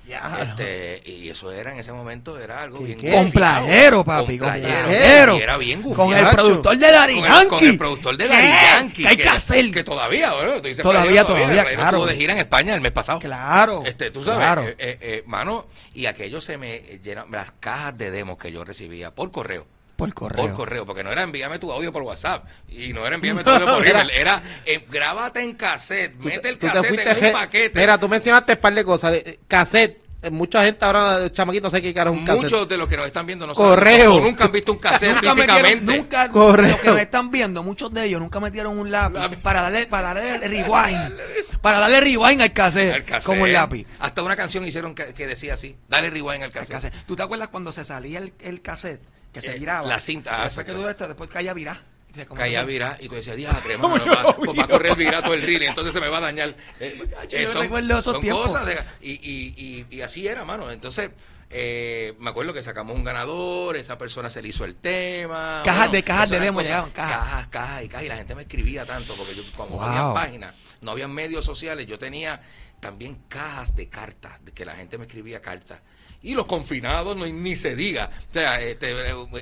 S2: Este, y eso era en ese momento era algo
S1: ¿Qué,
S2: bien
S1: qué?
S3: Con playero, papi,
S2: con
S3: con
S2: playero. era bien
S3: Con el
S2: gufiado.
S3: Productor de Daddy
S2: con el, con el productor de
S3: ¿Qué?
S2: Daddy Yankee.
S3: Que hay que hacer.
S2: Que todavía, bueno,
S3: Todavía,
S2: playero
S3: todavía,
S2: Playero
S3: claro.
S2: estuvo de gira en España el mes pasado.
S3: Claro.
S2: Este, tú sabes,
S3: Claro.
S2: eh, eh, eh, mano, y aquello se me llena, las cajas de demos que yo recibía por correo.
S3: Por correo.
S2: Por correo, porque no era envíame tu audio por WhatsApp y no era envíame tu (laughs) audio por email, era eh, grábate en cassette, mete el cassette en un paquete.
S1: Mira, tú mencionaste un par de cosas. de- eh, cassette. Eh, Mucha gente ahora, chamaquito, no sé qué cara es un cassette.
S2: Muchos de los que nos están viendo no
S1: Correo.
S2: saben, nunca han visto un cassette
S3: Nunca
S2: físicamente.
S3: metieron, nunca,
S1: Correo.
S3: los que me están viendo, muchos de ellos nunca metieron un lápiz
S2: Lápiz.
S3: para darle, para darle (laughs) rewind, para darle rewind al cassette,
S2: El cassette.
S3: como el lápiz.
S2: Hasta una canción hicieron que, que decía así, dale rewind al
S3: El
S2: cassette.
S3: cassette. ¿Tú te acuerdas cuando se salía el, el cassette? Que se
S2: Eh,
S3: viraba.
S2: la cinta, ah,
S3: Después que tú después caía virá. Eso.
S2: virá y tú decías, diadre, (laughs) mano, va, pues va a correr virá todo el reel, entonces se me va a dañar. Eh,
S3: Yo
S2: eh, son
S3: recuerdo esos
S2: son
S3: tiempos.
S2: cosas de- y, y, y, y así era, mano. Entonces, eh, me acuerdo que sacamos un ganador, esa persona se le hizo el tema.
S3: Cajas de- cajas de demo
S2: cosas-
S3: llegaban, cajas.
S2: Cajas, cajas y cajas. Y la gente me escribía tanto, porque yo, como no
S3: Wow.
S2: había páginas, no había medios sociales, yo tenía también cajas de cartas, de que la gente me escribía cartas. Y los confinados, no, ni se diga. O sea, este,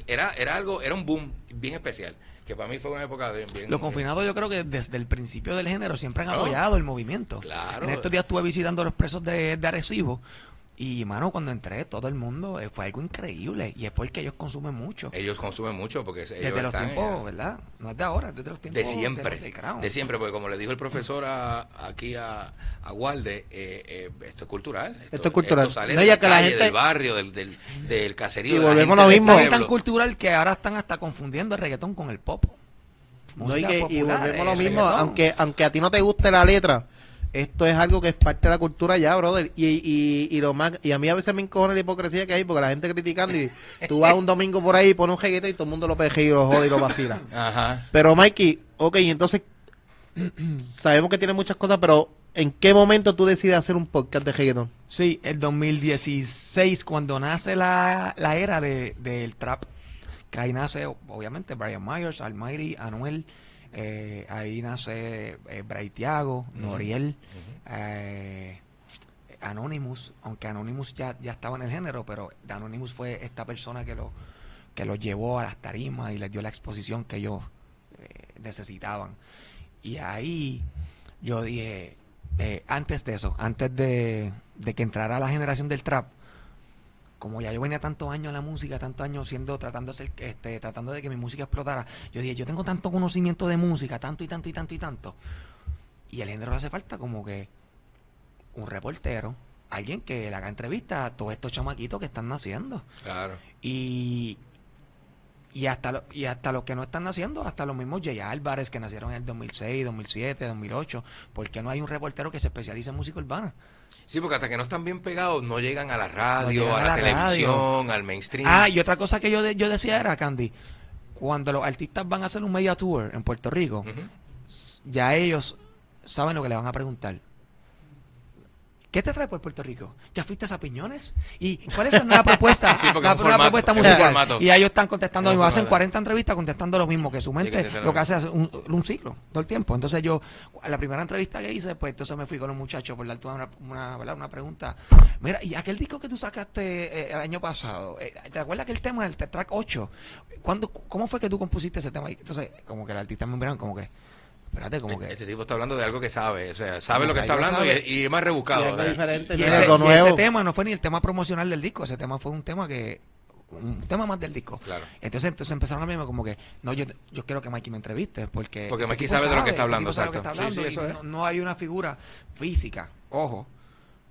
S2: era, era algo, era un boom bien especial. Que para mí fue una época bien.
S3: Los confinados yo creo que desde el principio del género siempre han apoyado el movimiento.
S2: Claro.
S3: En estos días estuve visitando a los presos de, de Arecibo y, mano, cuando entré, todo el mundo eh, fue algo increíble y es porque ellos consumen mucho.
S2: Ellos consumen mucho porque ellos
S3: Desde los
S2: están,
S3: tiempos,
S2: eh,
S3: ¿verdad? No es de ahora, es desde los tiempos
S2: de siempre,
S3: de, de Crown.
S2: de siempre, porque como le dijo el profesor a- aquí a, a Walde, eh, eh, esto es cultural.
S1: Esto es cultural.
S2: Esto sale
S1: No,
S2: de
S1: ya
S2: la
S1: que la
S2: calle,
S1: gente-
S2: del barrio, del, del, del caserío.
S1: Y
S2: la
S1: volvemos a lo mismo.
S3: Es tan cultural que ahora están hasta confundiendo el reggaetón con el pop.
S1: No, y,
S3: popular,
S1: volvemos a lo
S3: el
S1: mismo,
S3: reggaetón.
S1: aunque, aunque a ti no te guste la letra, esto es algo que es parte de la cultura ya, brother. Y, y, y lo más, y a mí a veces me encojona la hipocresía que hay, porque la gente criticando y tú vas un domingo por ahí y pones un jeguete y todo el mundo lo peje y lo jode y lo vacila.
S2: Ajá.
S1: Pero Mikey, ok, entonces (clears throat) sabemos que tiene muchas cosas, pero ¿en qué momento tú decides hacer un podcast de reggaeton?
S3: Sí, el 2016, cuando nace la, la era de, del trap, que ahí nace, obviamente, Brian Myers, Almighty, Anuel, eh, ahí nace eh, Bray Thiago, Noriel, eh, Anonymous, aunque Anonymous ya, ya estaba en el género, pero Anonymous fue esta persona que lo, que lo llevó a las tarimas y les dio la exposición que ellos eh, necesitaban. Y ahí yo dije, antes de eso, antes de, de que entrara la generación del trap, como ya yo venía tantos años en la música, tantos años siendo, tratando de ser, este, tratando de que mi música explotara, yo dije, yo tengo tanto conocimiento de música, tanto y tanto y tanto y tanto. Y el género hace falta como que un reportero, alguien que le haga entrevistas a todos estos chamaquitos que están naciendo.
S2: Claro.
S3: Y, y hasta lo- y hasta los que no están naciendo, hasta los mismos Jay Álvarez que nacieron en el 2006, 2007, 2008, ¿por qué no hay un reportero que se especialice en música urbana?
S2: Sí, porque hasta que no están bien pegados, no llegan a la radio, a
S3: a
S2: la, televisión, al mainstream.
S3: Ah, y otra cosa que yo, de- yo decía era, Candy, cuando los artistas van a hacer un media tour en Puerto Rico, ya ellos saben lo que le van a preguntar. ¿Qué te trae por Puerto Rico? ¿Ya fuiste a Piñones? ¿Y cuál es la nueva propuesta? (laughs)
S2: Sí, porque
S3: la
S2: un formato,
S3: propuesta
S2: es un
S3: musical. Y ellos están contestando
S2: Es
S3: lo
S2: un
S3: mismo. Hacen
S2: formato.
S3: 40 entrevistas contestando lo mismo, que su
S2: Sí,
S3: mente
S2: que
S3: lo que hace es un, un ciclo todo el tiempo. Entonces yo, la primera entrevista que hice, pues entonces me fui con los muchachos por darte una, una, ¿verdad? una pregunta. Mira, y aquel disco que tú sacaste eh, el año pasado, eh, ¿te acuerdas que el tema, el track 8? ¿cuándo, ¿Cómo fue que tú compusiste ese tema? Y Entonces, como que el artista me miraron como que, espérate, como que...
S2: Este tipo está hablando de algo que sabe, o sea, sabe lo que está hablando
S3: sabe.
S2: y, y es más rebuscado.
S1: Y
S3: Y
S1: no
S3: ese,
S1: es algo
S3: y ese tema no fue ni el tema promocional del disco, ese tema fue un tema que un tema más del disco.
S2: Claro.
S3: Entonces, entonces empezaron a verme como que, no, yo, yo quiero que Mikey me entreviste, porque...
S2: Porque Mikey sabe de lo que está hablando,
S3: tipo sabe lo que
S2: exacto.
S3: está
S2: Sí,
S3: hablando
S2: sí,
S3: y
S2: eso es.
S3: no, no hay una figura física, ojo,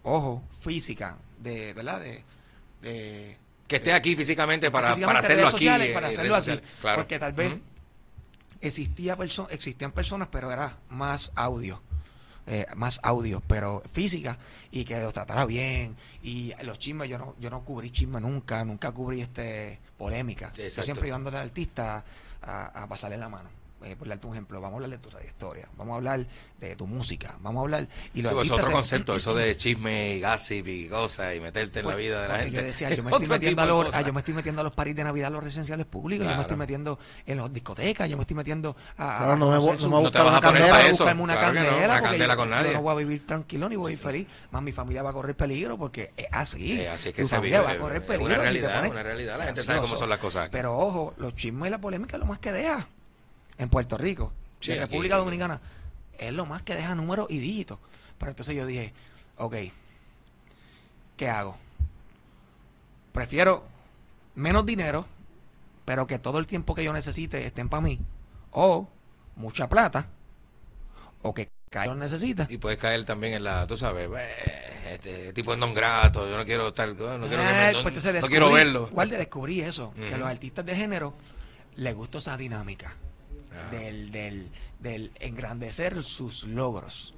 S3: ojo, física, de, ¿verdad? De, de
S2: Que esté aquí físicamente para,
S3: físicamente
S2: para hacerlo aquí.
S3: sociales,
S2: eh,
S3: para
S2: en
S3: hacerlo aquí.
S2: Claro.
S3: Porque tal vez. Existía perso existían personas, pero era más audio. eh, más audio, pero física, y que los tratara bien. Y los chismes, yo no, yo no cubrí chismes nunca, nunca cubrí este polémica. Yo
S2: Exacto.
S3: siempre llevándole al artista a, a pasarle la mano. Eh, por darte un ejemplo, vamos a hablar de tu trayectoria, vamos a hablar de tu música, vamos a hablar... Y los
S2: Digo, es
S3: artistas
S2: otro
S3: se-
S2: concepto, eso de (laughs) chisme y gossip y cosas y meterte en la
S3: Pues,
S2: vida de la gente.
S3: Yo decía, (laughs) yo me, estoy metiendo a los, ah, yo me estoy metiendo a los paris de Navidad, a los residenciales públicos, yo me estoy metiendo en las discotecas, yo me estoy metiendo a, a
S1: Claro, no me no me
S2: No te
S1: buscar
S2: vas a poner para
S3: a
S2: eso.
S3: buscarme una
S2: Claro que no,
S3: candela,
S2: una
S3: porque
S2: candela
S3: yo,
S2: con
S3: yo
S2: nadie.
S3: no voy a vivir tranquilo ni voy a ir feliz. Más mi familia va a correr peligro porque es así.
S2: Eh, así es que
S3: tu
S2: se
S3: familia
S2: vive,
S3: va a correr
S2: es
S3: peligro.
S2: una
S3: si te
S2: realidad,
S3: pones
S2: una realidad, la gente sabe cómo son las cosas.
S3: Pero ojo, los chismes y la polémica es lo más que deja en Puerto Rico,
S2: Sí,
S3: en
S2: aquí-
S3: República Dominicana. Es lo más que deja números y dígitos. Pero entonces yo dije, ok, ¿qué hago? Prefiero menos dinero, pero que todo el tiempo que yo necesite estén para mí. O mucha plata, o que Cayo necesita.
S2: Y puedes caer también en la, tú sabes, "Eh, este tipo de non grato, yo no quiero estar, no quiero, que
S3: Eh,
S2: no,
S3: pues
S2: no quiero verlo.
S3: Igual de descubrí eso, que a los artistas de género les gusta esa dinámica. Del, del, del engrandecer sus logros.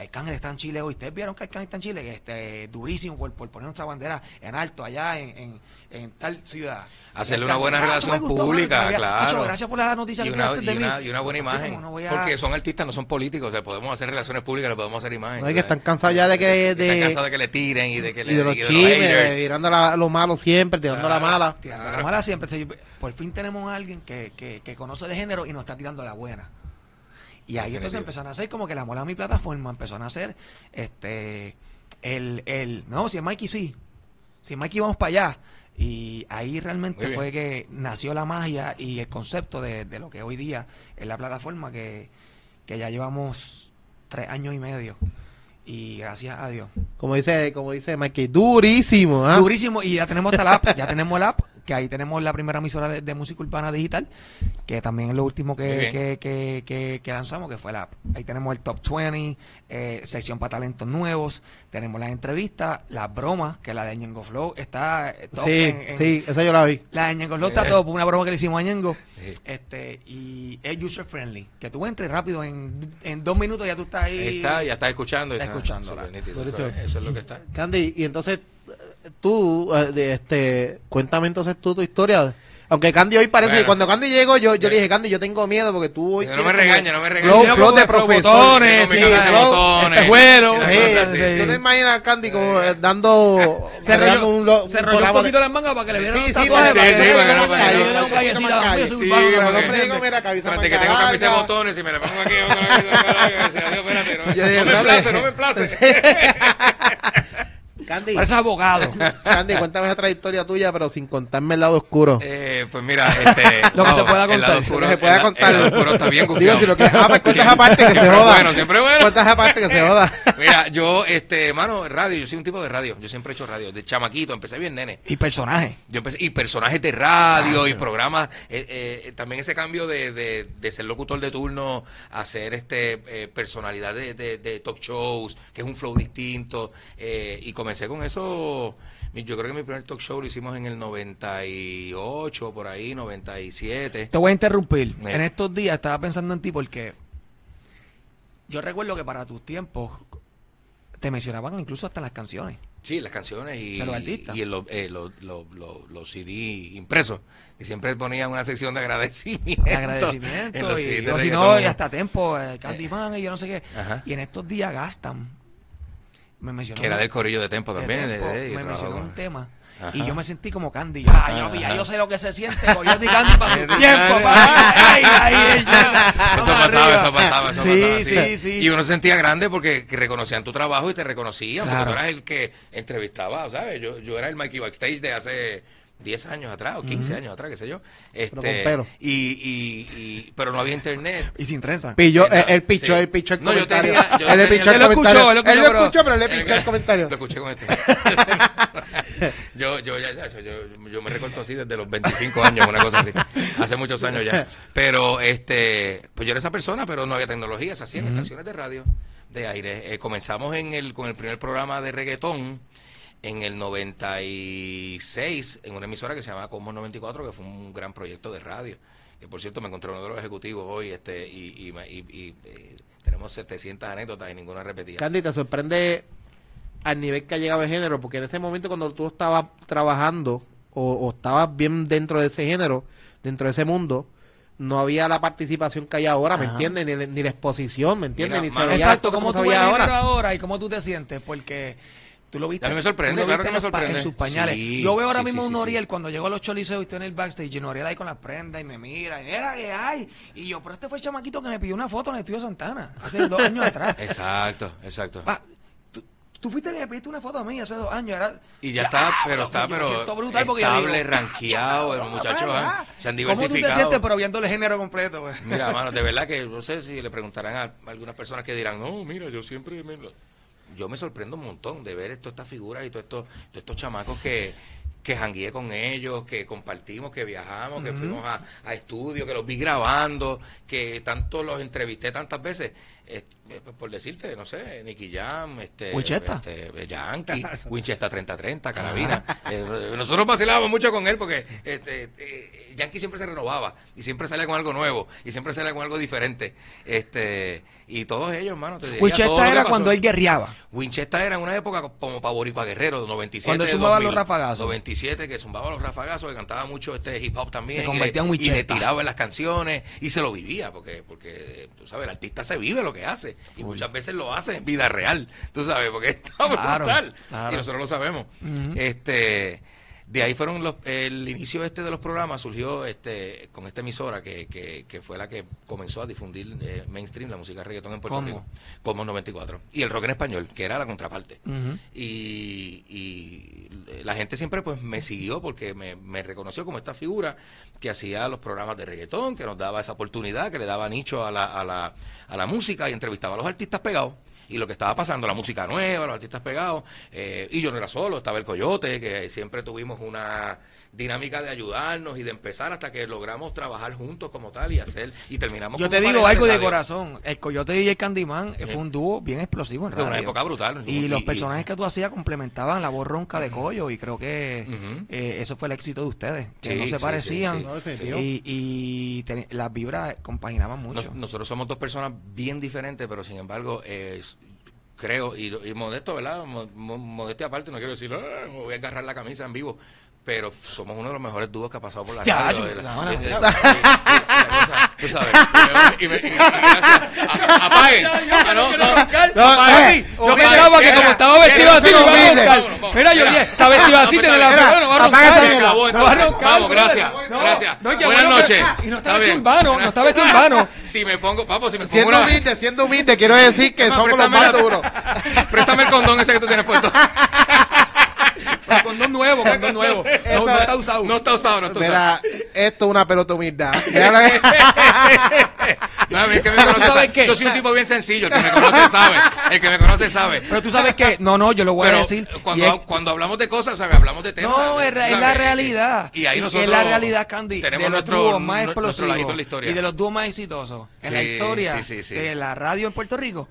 S3: Arcángel está en Chile hoy. Ustedes vieron que Arcángel está en Chile, este, durísimo por, por poner nuestra bandera en alto allá en, en, en tal ciudad.
S2: Hacerle una buena
S3: "Ah,
S2: relación
S3: gustó,
S2: pública,
S3: mano,
S2: claro.
S3: Hacho, gracias por la noticia
S2: Y
S3: que
S2: una,
S3: tiraste
S2: y, una,
S3: mí".
S2: y una buena imagen.
S3: no a-
S2: Porque son artistas, no son políticos. O sea, podemos hacer relaciones públicas, le podemos hacer imagen.
S1: No, es que están cansados ya de que-
S2: Están
S1: de-
S2: cansados de que le tiren y de que le
S1: Y de los
S2: y de
S1: tirando la- lo malo siempre, tirando la
S2: Claro.
S1: mala.
S3: Tirando
S2: Claro.
S3: la mala siempre. Por fin tenemos a alguien que, que, que conoce de género y nos está tirando la buena. Y ahí entonces empezaron a hacer como que la mola mi plataforma, empezó a hacer este el, el no, si es Mikey sí. Si es Mikey vamos para allá. Y ahí realmente fue que nació la magia y el concepto de, de lo que hoy día es la plataforma que, que ya llevamos tres años y medio. Y gracias a Dios.
S1: Como dice, como dice Mikey, durísimo, ¿ah?
S3: Durísimo. Y ya tenemos hasta la app. Ya tenemos el app. Que ahí tenemos la primera emisora de, de música urbana digital. Que también es lo último que, que, que, que- que lanzamos, que fue la app. Ahí tenemos el Top 20, eh, sección para talentos nuevos. Tenemos las entrevistas, las bromas, que la de Ñengo Flow está eh, top
S1: Sí,
S3: en- en-
S1: sí, esa yo la vi.
S3: La de Ñengo Flow está
S2: Eh.
S3: top. Una broma que le hicimos a Ñengo.
S2: Sí.
S3: Este, y es user friendly. Que tú entres rápido. En, en dos minutos ya tú estás ahí.
S2: Está, ya está escuchando.
S3: Está
S1: Por
S2: eso,
S1: eso-
S2: es, lo que está.
S1: Candy, y entonces tú, eh, de este, cuéntame entonces tú tu historia. Aunque Candy hoy parece
S2: Bueno.
S1: que cuando Candy llegó, yo, yo le dije, Candy, yo tengo miedo porque tú hoy.
S2: No me regañes, no me regañes.
S1: Flow, de profesor.
S3: botones,
S1: Sí,
S2: Yo camisa
S1: no imaginas a Candy como eh, dando.
S3: Se rolló,
S1: un,
S3: se
S1: un
S3: rolló un
S1: programa de-
S3: poquito las mangas para que le vieran
S1: Sí, sí,
S3: para que
S1: sí,
S3: le vieran
S1: un poquito más calle.
S2: Sí,
S3: urbano,
S2: pero
S3: ¿no?
S1: el
S2: que-
S1: hombre digo, mira, cabeza
S2: Espérate, que
S1: más
S2: tengo camisa de botones y me la pongo aquí. no,
S1: Yo dije,
S2: no me place, no me place.
S1: Candy,
S3: Parece abogado. (laughs)
S1: Candy, cuéntame esa trayectoria tuya, pero sin contarme el lado oscuro.
S2: Eh, pues mira, este, (laughs)
S3: Lo que se pueda
S2: el lado
S3: contar.
S2: oscuro-
S1: Lo que se pueda contar.
S2: El lado oscuro está bien
S1: Digo,
S2: gufiado.
S1: si lo que. Ah, pues cuentas
S2: Sí.
S1: aparte que se joda.
S2: bueno, siempre bueno.
S1: Cuentas aparte que se joda.
S2: Mira, yo, este, mano, radio, yo soy un tipo de radio. Yo siempre he hecho radio. De chamaquito, empecé bien nene.
S3: Y personaje.
S2: Yo empecé, y personajes de radio y programas, eh, eh, también ese cambio de, de, de ser locutor de turno a ser este eh, personalidad de, de- de talk shows, que es un flow distinto, eh, y comencé con eso, yo creo que mi primer talk show lo hicimos en el 98, por ahí, 97.
S3: Te voy a interrumpir.
S2: Eh.
S3: En estos días estaba pensando en ti porque yo recuerdo que para tus tiempos te mencionaban incluso hasta las canciones.
S2: Sí, las canciones y,
S3: los artistas.
S2: y los, eh, los, los, los- los CD impresos, que siempre ponían una sección de agradecimiento.
S3: De agradecimiento. (laughs)
S2: en los
S3: y, o si no, y hasta tiempo, eh, Candyman y yo no sé qué.
S2: Ajá.
S3: Y en estos días gastan. Me mencionó.
S2: Que era del corillo de Tempo
S3: de
S2: también.
S3: Tempo,
S2: de- de- y
S3: me mencionó
S2: con-
S3: un tema.
S2: Ajá.
S3: Y yo me sentí como Candy. Yo, ah, yo, ya yo sé lo que se siente. Coyote y Candy para (laughs) su tiempo. (laughs)
S2: Eso pasaba, eso pasaba, eso
S3: sí,
S2: pasaba.
S3: Sí, sí,
S2: Y uno se sentía grande porque que reconocían tu trabajo y te reconocían.
S3: Claro.
S2: Porque tú eras el que entrevistaba, ¿sabes? Yo, yo era el Mikey Backstage de hace 10 años atrás o 15 años atrás, qué sé yo. Este,
S1: con pelo.
S2: Y, y, y, pero no había internet.
S3: Y sin trenza.
S1: Pillo,
S2: Exacto,
S1: él, él pichó,
S2: sí.
S1: él pichó el
S2: No, yo
S1: comentario.
S2: tenía- yo
S1: él le
S2: tenía-
S1: pichó el
S3: lo
S1: comentario.
S3: escuchó, él lo escuchó,
S1: Él lo
S3: pero-
S1: escuchó, pero él le pichó el comentario.
S2: Lo escuché con este. (laughs) yo, yo, ya, ya, yo, yo, yo me recorto así desde los 25 años, una cosa así. Hace muchos años ya. Pero, este, pues yo era esa persona, pero no había tecnología. Se hacían estaciones de radio, de aire. Eh, comenzamos en el, con el primer programa de reggaetón en el 96, en una emisora que se llamaba Cosmos 94, que fue un gran proyecto de radio. Que por cierto me encontré uno de los ejecutivos hoy, este, y, y, me- y- y, eh, tenemos 700 anécdotas y ninguna repetida.
S1: Candy, ¿te sorprende al nivel que ha llegado el género? Porque en ese momento cuando tú estabas trabajando o, o estabas bien dentro de ese género, dentro de ese mundo, no había la participación que hay ahora, ¿me entiendes? Ni, ni la exposición, ¿me entiendes? Ni se
S3: Exacto,
S1: se
S3: tú
S1: ahora.
S3: ahora y cómo tú te sientes, porque tú lo viste.
S2: A mí me sorprende, claro que me sorprende.
S3: En sus pañales.
S2: Sí,
S3: Yo veo ahora
S2: sí,
S3: mismo
S2: sí,
S3: un Noriel cuando llego a los choliseos y estoy en el backstage y Noriel ahí con la prenda y me mira y mira que hay. Y yo, pero este fue el chamaquito que me pidió una foto en el estudio Santana hace dos años atrás. (laughs)
S2: Exacto, exacto.
S3: Pa, tú, tú fuiste que me pediste una foto a mí hace dos años. Era,
S2: Y ya está, pero está,
S3: yo me
S2: pero
S3: siento brutal porque yo
S2: estable,
S3: digo,
S2: rankeado, los
S3: "Ah,
S2: muchachos
S3: ya".
S2: han- se han
S3: ¿Cómo tú te
S2: diversificado.
S3: sientes pero viendo el género completo? pues?
S2: Mira, (laughs) mano, de verdad que no sé si le preguntarán a algunas personas que dirán, no, mira, yo siempre me... lo-". Yo me sorprendo un montón de ver todas estas figuras y todos estos, estos chamacos que, que jangueé con ellos, que compartimos, que viajamos, que fuimos a, a estudios, que los vi grabando, que tanto los entrevisté tantas veces. Eh, eh, pues, por decirte, no sé, Nicky Jam, este,
S3: Winchester.
S2: este, Yankee, (laughs) Winchester 3030, Carabina. (laughs) Eh, nosotros vacilábamos mucho con él porque este, eh, Yankee siempre se renovaba y siempre salía con algo nuevo y siempre salía con algo diferente. Este, y todos ellos, hermano,
S3: Winchester era cuando él guerreaba.
S2: Winchester era en una época como para Boricua Guerrero, 97.
S3: Cuando él zumbaba
S2: 2000,
S3: los rafagazos.
S2: 97, que zumbaba los rafagazos, que cantaba mucho este hip hop también.
S3: Se
S2: y
S3: convertía en
S2: Y le tiraba en las canciones y se lo vivía, porque, porque tú sabes, el artista se vive lo que hace. Y muchas veces lo hace en vida real, tú sabes, porque (laughs) está
S3: Claro,
S2: brutal.
S3: claro.
S2: Y nosotros lo sabemos. Este. De ahí fueron los, el inicio este de los programas surgió este con esta emisora que, que, que fue la que comenzó a difundir eh, mainstream la música reggaetón en Puerto
S3: ¿Cómo?
S2: Rico como 94 y el rock en español que era la contraparte y, y la gente siempre pues me siguió porque me, me reconoció como esta figura que hacía los programas de reggaetón, que nos daba esa oportunidad, que le daba nicho a la, a la, a la música y entrevistaba a los artistas pegados. Y lo que estaba pasando, la música nueva, los artistas pegados. eh, y yo no era solo, estaba el Coyote, que siempre tuvimos una dinámica de ayudarnos y de empezar hasta que logramos trabajar juntos como tal y hacer y terminamos
S3: Yo te digo algo de corazón. El Coyote y el Candyman eh, fue un dúo bien explosivo en
S2: De
S3: radio.
S2: una época brutal.
S3: Y los
S2: Y-
S3: personajes que tú hacías complementaban la voz ronca de Coyo y creo que eh, eso fue el éxito de ustedes, que
S2: Sí,
S3: no
S2: sí,
S3: se
S2: sí,
S3: parecían
S2: sí.
S3: Y, y ten- las vibras compaginaban mucho.
S2: Nos- nosotros somos dos personas bien diferentes, pero sin embargo, eh, creo, y, y modesto, ¿verdad? Mo- mo- modestia aparte, no quiero decir, "Ah, me voy a agarrar la camisa en vivo. Pero somos uno de los mejores dúos que ha pasado por la
S3: Ya,
S2: radio.
S3: yo- no, no, no.
S2: de- la cosa, Tú sabes. Y, me- y me- y gracias. A- Apaguen. No, no.
S1: No,
S3: Apaguen.
S1: eh,
S3: yo
S1: humilde,
S3: pensaba que como estaba vestido así, me iba a roncar. Mira, yo está vestido así,
S2: No,
S3: tiene la
S2: mira,
S3: no va a roncar. No va a
S2: entonces.
S3: roncar,
S2: Vamos, gracias.
S3: No,
S2: Gracias.
S3: no,
S2: Buenas noches.
S3: Y no está vestido
S2: bien.
S3: urbano, no está vestido urbano. (laughs)
S2: Si me pongo, papo, si me pongo
S1: Siendo humilde, siendo humilde, quiero decir que somos los más duros. (laughs)
S2: Préstame el condón ese que tú tienes puesto. (laughs)
S3: Pero Condón nuevo, condón nuevo. No, no
S1: es-
S3: está usado.
S2: No está usado, no está usado.
S1: Mira, esto es una pelota humildad. Mira,
S2: No, el que me conoce
S3: ¿Sabes
S2: sabe.
S3: qué?
S2: Yo soy un tipo bien sencillo. El que me conoce sabe. El que me conoce sabe.
S3: Pero tú sabes que, no, no, yo lo voy
S2: Pero
S3: a decir.
S2: cuando,
S3: es-
S2: cuando hablamos de cosas, ¿sabes? Hablamos de temas.
S3: No, es, es la realidad.
S2: Y ahí
S3: Y
S2: nosotros
S3: es la realidad, Candy,
S2: tenemos
S3: de los
S2: nuestro,
S3: dúos más
S2: nuestro ladito en la
S3: explosivos
S2: historia.
S3: y de los dúos más exitosos en la historia
S2: sí, sí, sí.
S3: de la radio en Puerto Rico.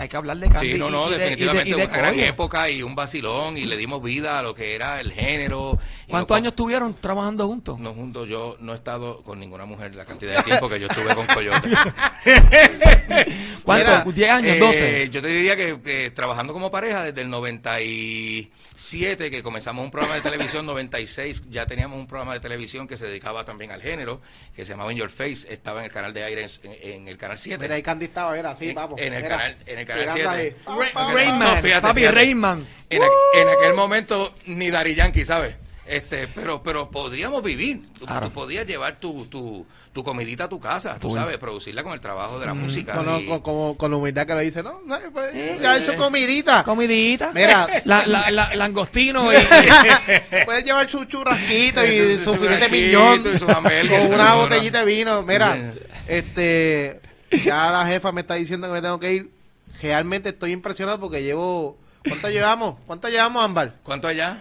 S3: Hay que hablar de Candy
S2: Sí, no, no,
S3: y, y de, y de,
S2: definitivamente
S3: y de
S2: una gran época y un vacilón y le dimos vida a lo que era el género.
S3: ¿Cuántos años tuvieron trabajando juntos?
S2: No juntos, yo no he estado con ninguna mujer la cantidad de tiempo que yo estuve con Coyote. (laughs)
S3: ¿Cuántos?
S1: Mira,
S3: ¿10 años?
S2: Eh,
S3: ¿12?
S2: Yo te diría que, que trabajando como pareja desde el 97, que comenzamos un programa de televisión, 96, ya teníamos un programa de televisión que se dedicaba también al género, que se llamaba In Your Face, estaba en el canal de aire en, en el canal 7.
S1: mira, ahí Candy estaba, era así,
S2: En-
S1: vamos.
S2: en el canal- en el 7.
S1: ahí. Pa,
S3: Ra-
S1: pa, pa.
S3: Rayman,
S2: No,
S3: papi. Rayman.
S2: En, en aquel momento ni Dari Yankee, ¿sabes? Este, pero, pero podríamos vivir. Tú,
S3: Claro.
S2: tú podías llevar tu, tu, tu comidita a tu casa, tú sabes, producirla con el trabajo de la música.
S1: Con,
S2: y-
S1: con, con, con la humildad que lo dice, no, no pues,
S3: Eh,
S1: ya hizo comidita.
S3: Comidita.
S1: Mira. (laughs)
S3: La, la, la- langostino y... (laughs)
S1: Puedes llevar su churrasquito y (laughs)
S2: su-
S1: filete miñón
S2: y su hamburguesa,
S1: con una botellita de vino. Mira, este, ya la jefa me está diciendo que me tengo que ir. Realmente estoy impresionado porque llevo, ¿cuánto llevamos? ¿Cuánto llevamos, Ámbar?
S2: ¿Cuánto allá?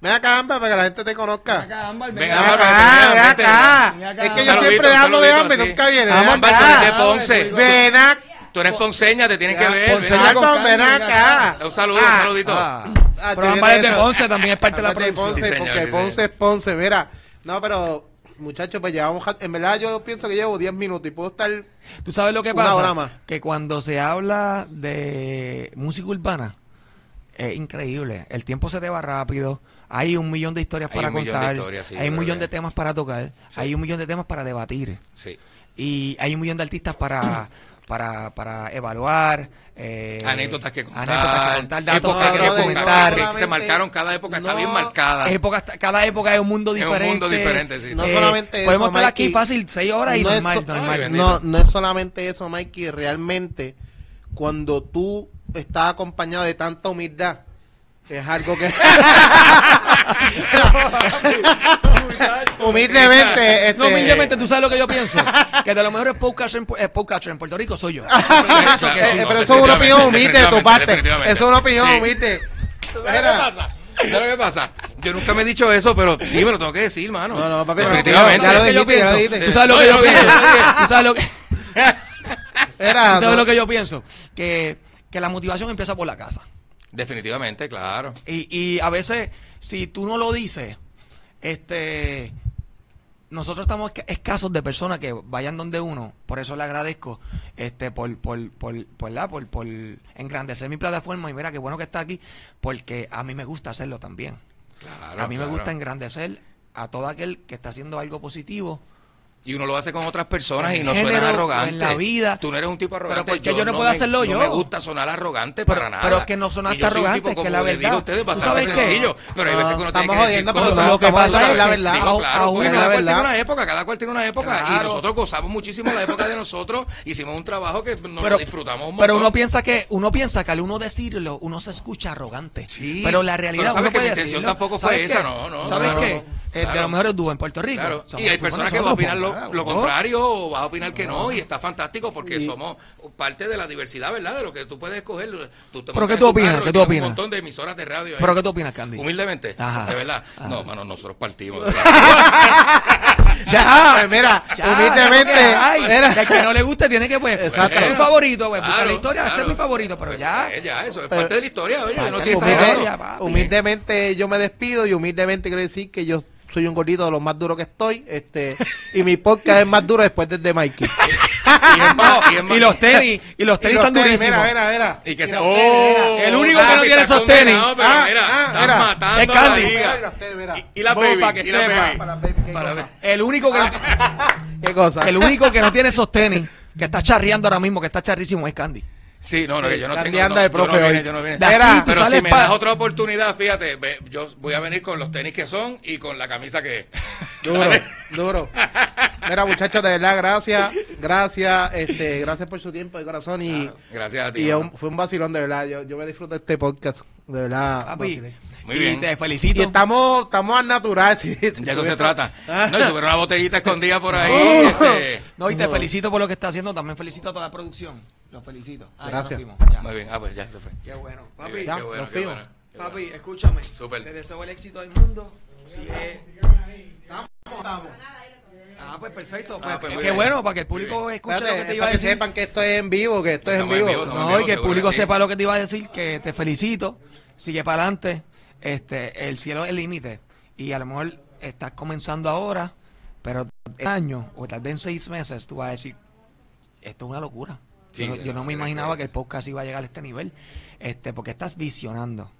S1: Ven acá, Ámbar, para que la gente te conozca.
S3: Acá, Ámbar,
S1: Ven.
S2: Ámbar,
S1: acá, ven acá.
S3: ven acá.
S1: Es que
S2: Un
S1: yo
S2: saludito,
S1: siempre
S2: un
S1: hablo de y
S2: así.
S1: nunca viene.
S3: Ah,
S1: Ven
S2: Ámbar, tú eres de
S1: acá.
S2: Ponce.
S1: Ven acá.
S2: Tú eres ponceña, te tienen que
S1: Ya,
S2: ver.
S3: Ponceña
S2: ven.
S3: con
S1: ven acá.
S2: Un saludo, un
S1: Ah,
S2: saludito.
S3: Ah.
S1: Ah,
S3: Pero
S1: yo
S3: Ámbar es de. Ponce, también es parte de la
S1: Ámbar de
S3: producción.
S1: Ponce,
S2: Sí, señor,
S1: porque
S2: sí,
S1: Ponce es Ponce, mira. No, pero muchachos, pues llevamos, en verdad yo pienso que llevo 10 minutos y puedo estar...
S3: ¿Tú sabes lo que
S1: Una
S3: pasa?
S1: hora más.
S3: Que cuando se habla de música urbana, es increíble. El tiempo se te va rápido. Hay un millón de historias
S2: Hay
S3: para contar.
S2: historias, sí,
S3: hay un millón de temas para tocar.
S2: Sí.
S3: Hay un millón de temas para debatir.
S2: Sí.
S3: Y hay un millón de artistas para, (coughs) para, para evaluar. eh,
S2: Anécdotas que contar.
S3: anécdotas que contar, datos
S2: épocas
S3: que
S2: que,
S3: documentar.
S2: que se marcaron, cada época está
S1: No.
S2: bien marcada.
S3: Épocas- cada época es un mundo
S2: Es un
S3: diferente.
S2: mundo diferente, sí.
S1: No
S3: Eh,
S1: solamente eso,
S3: Podemos estar aquí
S1: Mikey.
S3: fácil seis horas y
S1: No
S3: normal,
S1: so-
S3: normal.
S2: Ay.
S1: No, no es solamente eso, Mikey. Realmente, cuando tú estás acompañado de tanta humildad, es algo que... (laughs) (laughs) Humildemente, este...
S3: No, humildemente, tú sabes lo que yo pienso. (laughs) Que de los mejores podcasters en, Pu- eh, en Puerto Rico soy yo. (laughs) Que
S1: Eh,
S3: sí.
S1: eh, pero eso es una opinión humilde de tu parte. Eso es una opinión humilde.
S2: ¿Sabes lo que pasa? ¿Sabes lo que pasa? Yo nunca me he dicho eso, pero sí me lo tengo que decir, mano.
S1: No, no, papi,
S2: Definitivamente.
S1: ya lo
S3: ¿Sabes lo que yo
S1: dijiste, ya lo
S3: pienso?
S1: dijiste.
S3: ¿Tú sabes lo que
S2: yo lo
S3: pienso? ¿Tú sabes lo que, (laughs)
S1: Era,
S3: tú sabes
S1: no.
S3: lo que yo pienso? Que, que la motivación empieza por la casa.
S2: Definitivamente, claro.
S3: Y, y a veces, si tú no lo dices, este nosotros estamos esca- escasos de personas que vayan donde uno, por eso le agradezco este por por por por, la- por, por engrandecer mi plataforma y mira qué bueno que está aquí, porque a mí me gusta hacerlo también.
S2: Claro,
S3: a mí me gusta engrandecer a todo aquel que está haciendo algo positivo.
S2: Y uno lo hace con otras personas y
S3: En
S2: no suena arrogante.
S3: en la vida.
S2: Tú no eres un tipo arrogante.
S3: Pero ¿por qué yo no puedo
S2: me-
S3: hacerlo
S2: no
S3: yo?
S2: me gusta sonar arrogante
S3: Pero-
S2: para nada.
S3: pero es que no sonaste
S2: Y yo
S3: arrogante,
S2: tipo,
S3: que la verdad.
S2: digo a ustedes,
S3: ¿Tú
S2: bastante sencillo. Pero hay veces que uno tiene
S1: Estamos
S2: que decir cosas.
S3: lo que pasa es
S1: la verdad.
S2: Digo, claro,
S3: a
S2: porque
S3: uno-
S2: cada cual tiene una época, cada cual tiene una época y
S3: Claro.
S2: nosotros gozamos muchísimo la época de nosotros, hicimos un trabajo que nos
S3: pero,
S2: disfrutamos un montón.
S3: pero uno piensa que uno piensa que al uno decirlo uno se escucha arrogante
S2: Sí,
S3: pero la realidad
S2: pero sabes
S3: uno
S2: que
S3: puede decirlo.
S2: tampoco fue
S3: ¿Sabes
S2: esa, no, no,
S3: sabes
S2: no, no,
S3: qué
S2: no.
S3: Eh, de
S2: Claro.
S3: los mejores dúos en Puerto Rico
S2: Claro, y hay personas que van a opinar lo, lo
S3: claro.
S2: contrario o vas a opinar que no y está fantástico porque
S1: Y-
S2: somos parte de la diversidad, ¿verdad? De lo que tú puedes escoger. Tú te
S3: ¿Pero qué tú opinas? ¿Qué tú opinas?
S2: Un montón de emisoras de radio. ahí.
S3: pero qué tú opinas Candy
S2: Humildemente,
S3: Ajá.
S2: de verdad.
S3: Ajá.
S2: No, mano, nosotros partimos. (laughs)
S3: ya
S1: Pues mira,
S3: ya,
S1: humildemente,
S3: ya hay.
S1: mira.
S3: Que al que no le guste tiene que pues
S1: Exacto.
S3: es su favorito pues
S2: Claro,
S3: la historia este es
S2: claro.
S3: mi favorito pero
S2: Pues,
S3: ya
S2: ya, eso es
S1: Pero-
S2: parte de la historia. Oye, no
S3: la
S1: Humilde- humildemente yo me despido y humildemente quiero decir que yo soy un gordito de los más duros que estoy este y mi podcast es más duro después del de Mikey (laughs)
S2: Y es más- y es más-
S3: y los tenis y los
S1: Y
S3: tenis
S1: los
S3: están
S1: tenis,
S3: durísimos
S1: mira mira mira
S2: Y que
S1: Y
S2: se- ¡Oh!
S1: tenis.
S3: El único que no tiene esos tenis.
S1: Ah,
S2: mira,
S1: ah,
S2: estás
S1: mira.
S2: matando
S3: Es Candy.
S2: Y, y la baby,
S3: que sepa.
S1: Para baby,
S2: Para
S3: el único que no, (laughs)
S1: qué cosa
S3: el único que no tiene esos tenis que está charreando ahora mismo que está charrísimo es Candy
S2: Sí, no, no, que yo no
S1: Candy
S2: tengo.
S1: anda
S2: no,
S1: de
S2: yo
S1: profe
S2: no vine,
S1: hoy.
S2: yo no
S1: Mira,
S2: Pero si me das otra oportunidad, fíjate, ve, yo voy a venir con los tenis que son y con la camisa que es. (laughs)
S1: Duro, duro. Mira, muchachos, de verdad, gracias. Gracias, este, gracias por su tiempo y corazón. Y,
S2: Gracias a ti.
S1: y un- fue un vacilón, de verdad. Yo, yo me disfruto de este podcast. De verdad.
S3: papi.
S2: Muy
S3: y
S2: bien.
S3: te
S1: Y
S3: felicito
S1: estamos, estamos al natural. Sí,
S2: De eso se trata.
S1: Ah.
S2: No, y hubiera una botellita escondida por ahí.
S1: Uh. (laughs)
S2: este,
S3: No, y te felicito por lo que está haciendo. También felicito a toda la producción. Los felicito. Ah, ya
S1: Gracias.
S3: nos fuimos, ya.
S2: Muy bien, ah, pues ya se fue.
S3: Qué bueno. Papi,
S2: bien,
S1: ya,
S2: qué bueno,
S1: nos
S2: qué
S1: fuimos.
S2: bueno, qué
S3: papi,
S2: bueno.
S3: escúchame.
S2: Súper.
S3: Te deseo el éxito del mundo. Sigue. Ah, pues perfecto. Pues,
S2: Ah, pues bien.
S3: bueno, para que el público escuche
S1: Espérate,
S3: lo que te iba a
S1: para que
S3: decir.
S1: sepan que esto es en vivo, que esto es en
S2: Estamos en
S1: vivo.
S2: estamos
S3: No,
S2: vivo,
S3: y que el público
S2: sí.
S3: sepa lo que te iba a decir, que te felicito, sigue para adelante, este, el cielo es el límite, y a lo mejor estás comenzando ahora, pero en años, o tal vez en seis meses, tú vas a decir, esto es una locura.
S2: Sí,
S3: yo, no, yo no me imaginaba
S2: que-
S3: que el podcast iba a llegar a este nivel, este, porque estás visionando.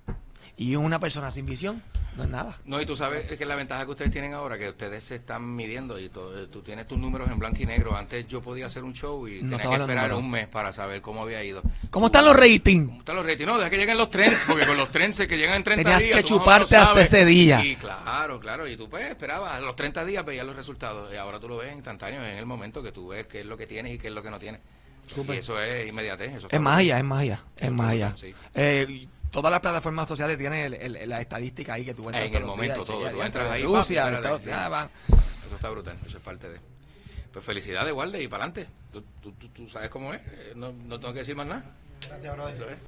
S3: Y una persona sin visión no es nada.
S2: No, y tú sabes que la ventaja que ustedes tienen ahora, que ustedes se están midiendo y todo, tú tienes tus números en blanco y negro. Antes yo podía hacer un show y
S3: No
S2: tenía que esperar un mes para saber cómo había ido.
S3: ¿Cómo están los ratings?
S2: ¿Cómo están los ratings? No, deja que lleguen los trends, porque con los trends que llegan en 30
S3: Tenías
S2: días.
S3: que
S2: o menos
S3: chuparte hasta ese día.
S2: Y claro, claro. Y tú pues esperabas, a los 30 días veías los resultados. Y ahora tú lo ves instantáneo, en el momento que tú ves qué es lo que tienes y qué es lo que no tienes. Y eso es inmediatez. Eso
S3: Es
S2: brutal.
S3: magia, es magia, es
S2: Está
S3: magia.
S2: sí.
S3: Eh, todas las plataformas sociales tienen el- el- la estadística ahí que tú entras
S2: En el momento
S3: días,
S2: todo,
S3: chequeas,
S2: tú entras ahí,
S3: Rusia,
S2: papi, sí. Eso está brutal, eso es parte de. Pues felicidades, Walde, y para adelante. Tú, tú, tú, tú sabes cómo es, eh, no, no tengo que decir más nada.
S1: Gracias, brother.
S2: Eso es.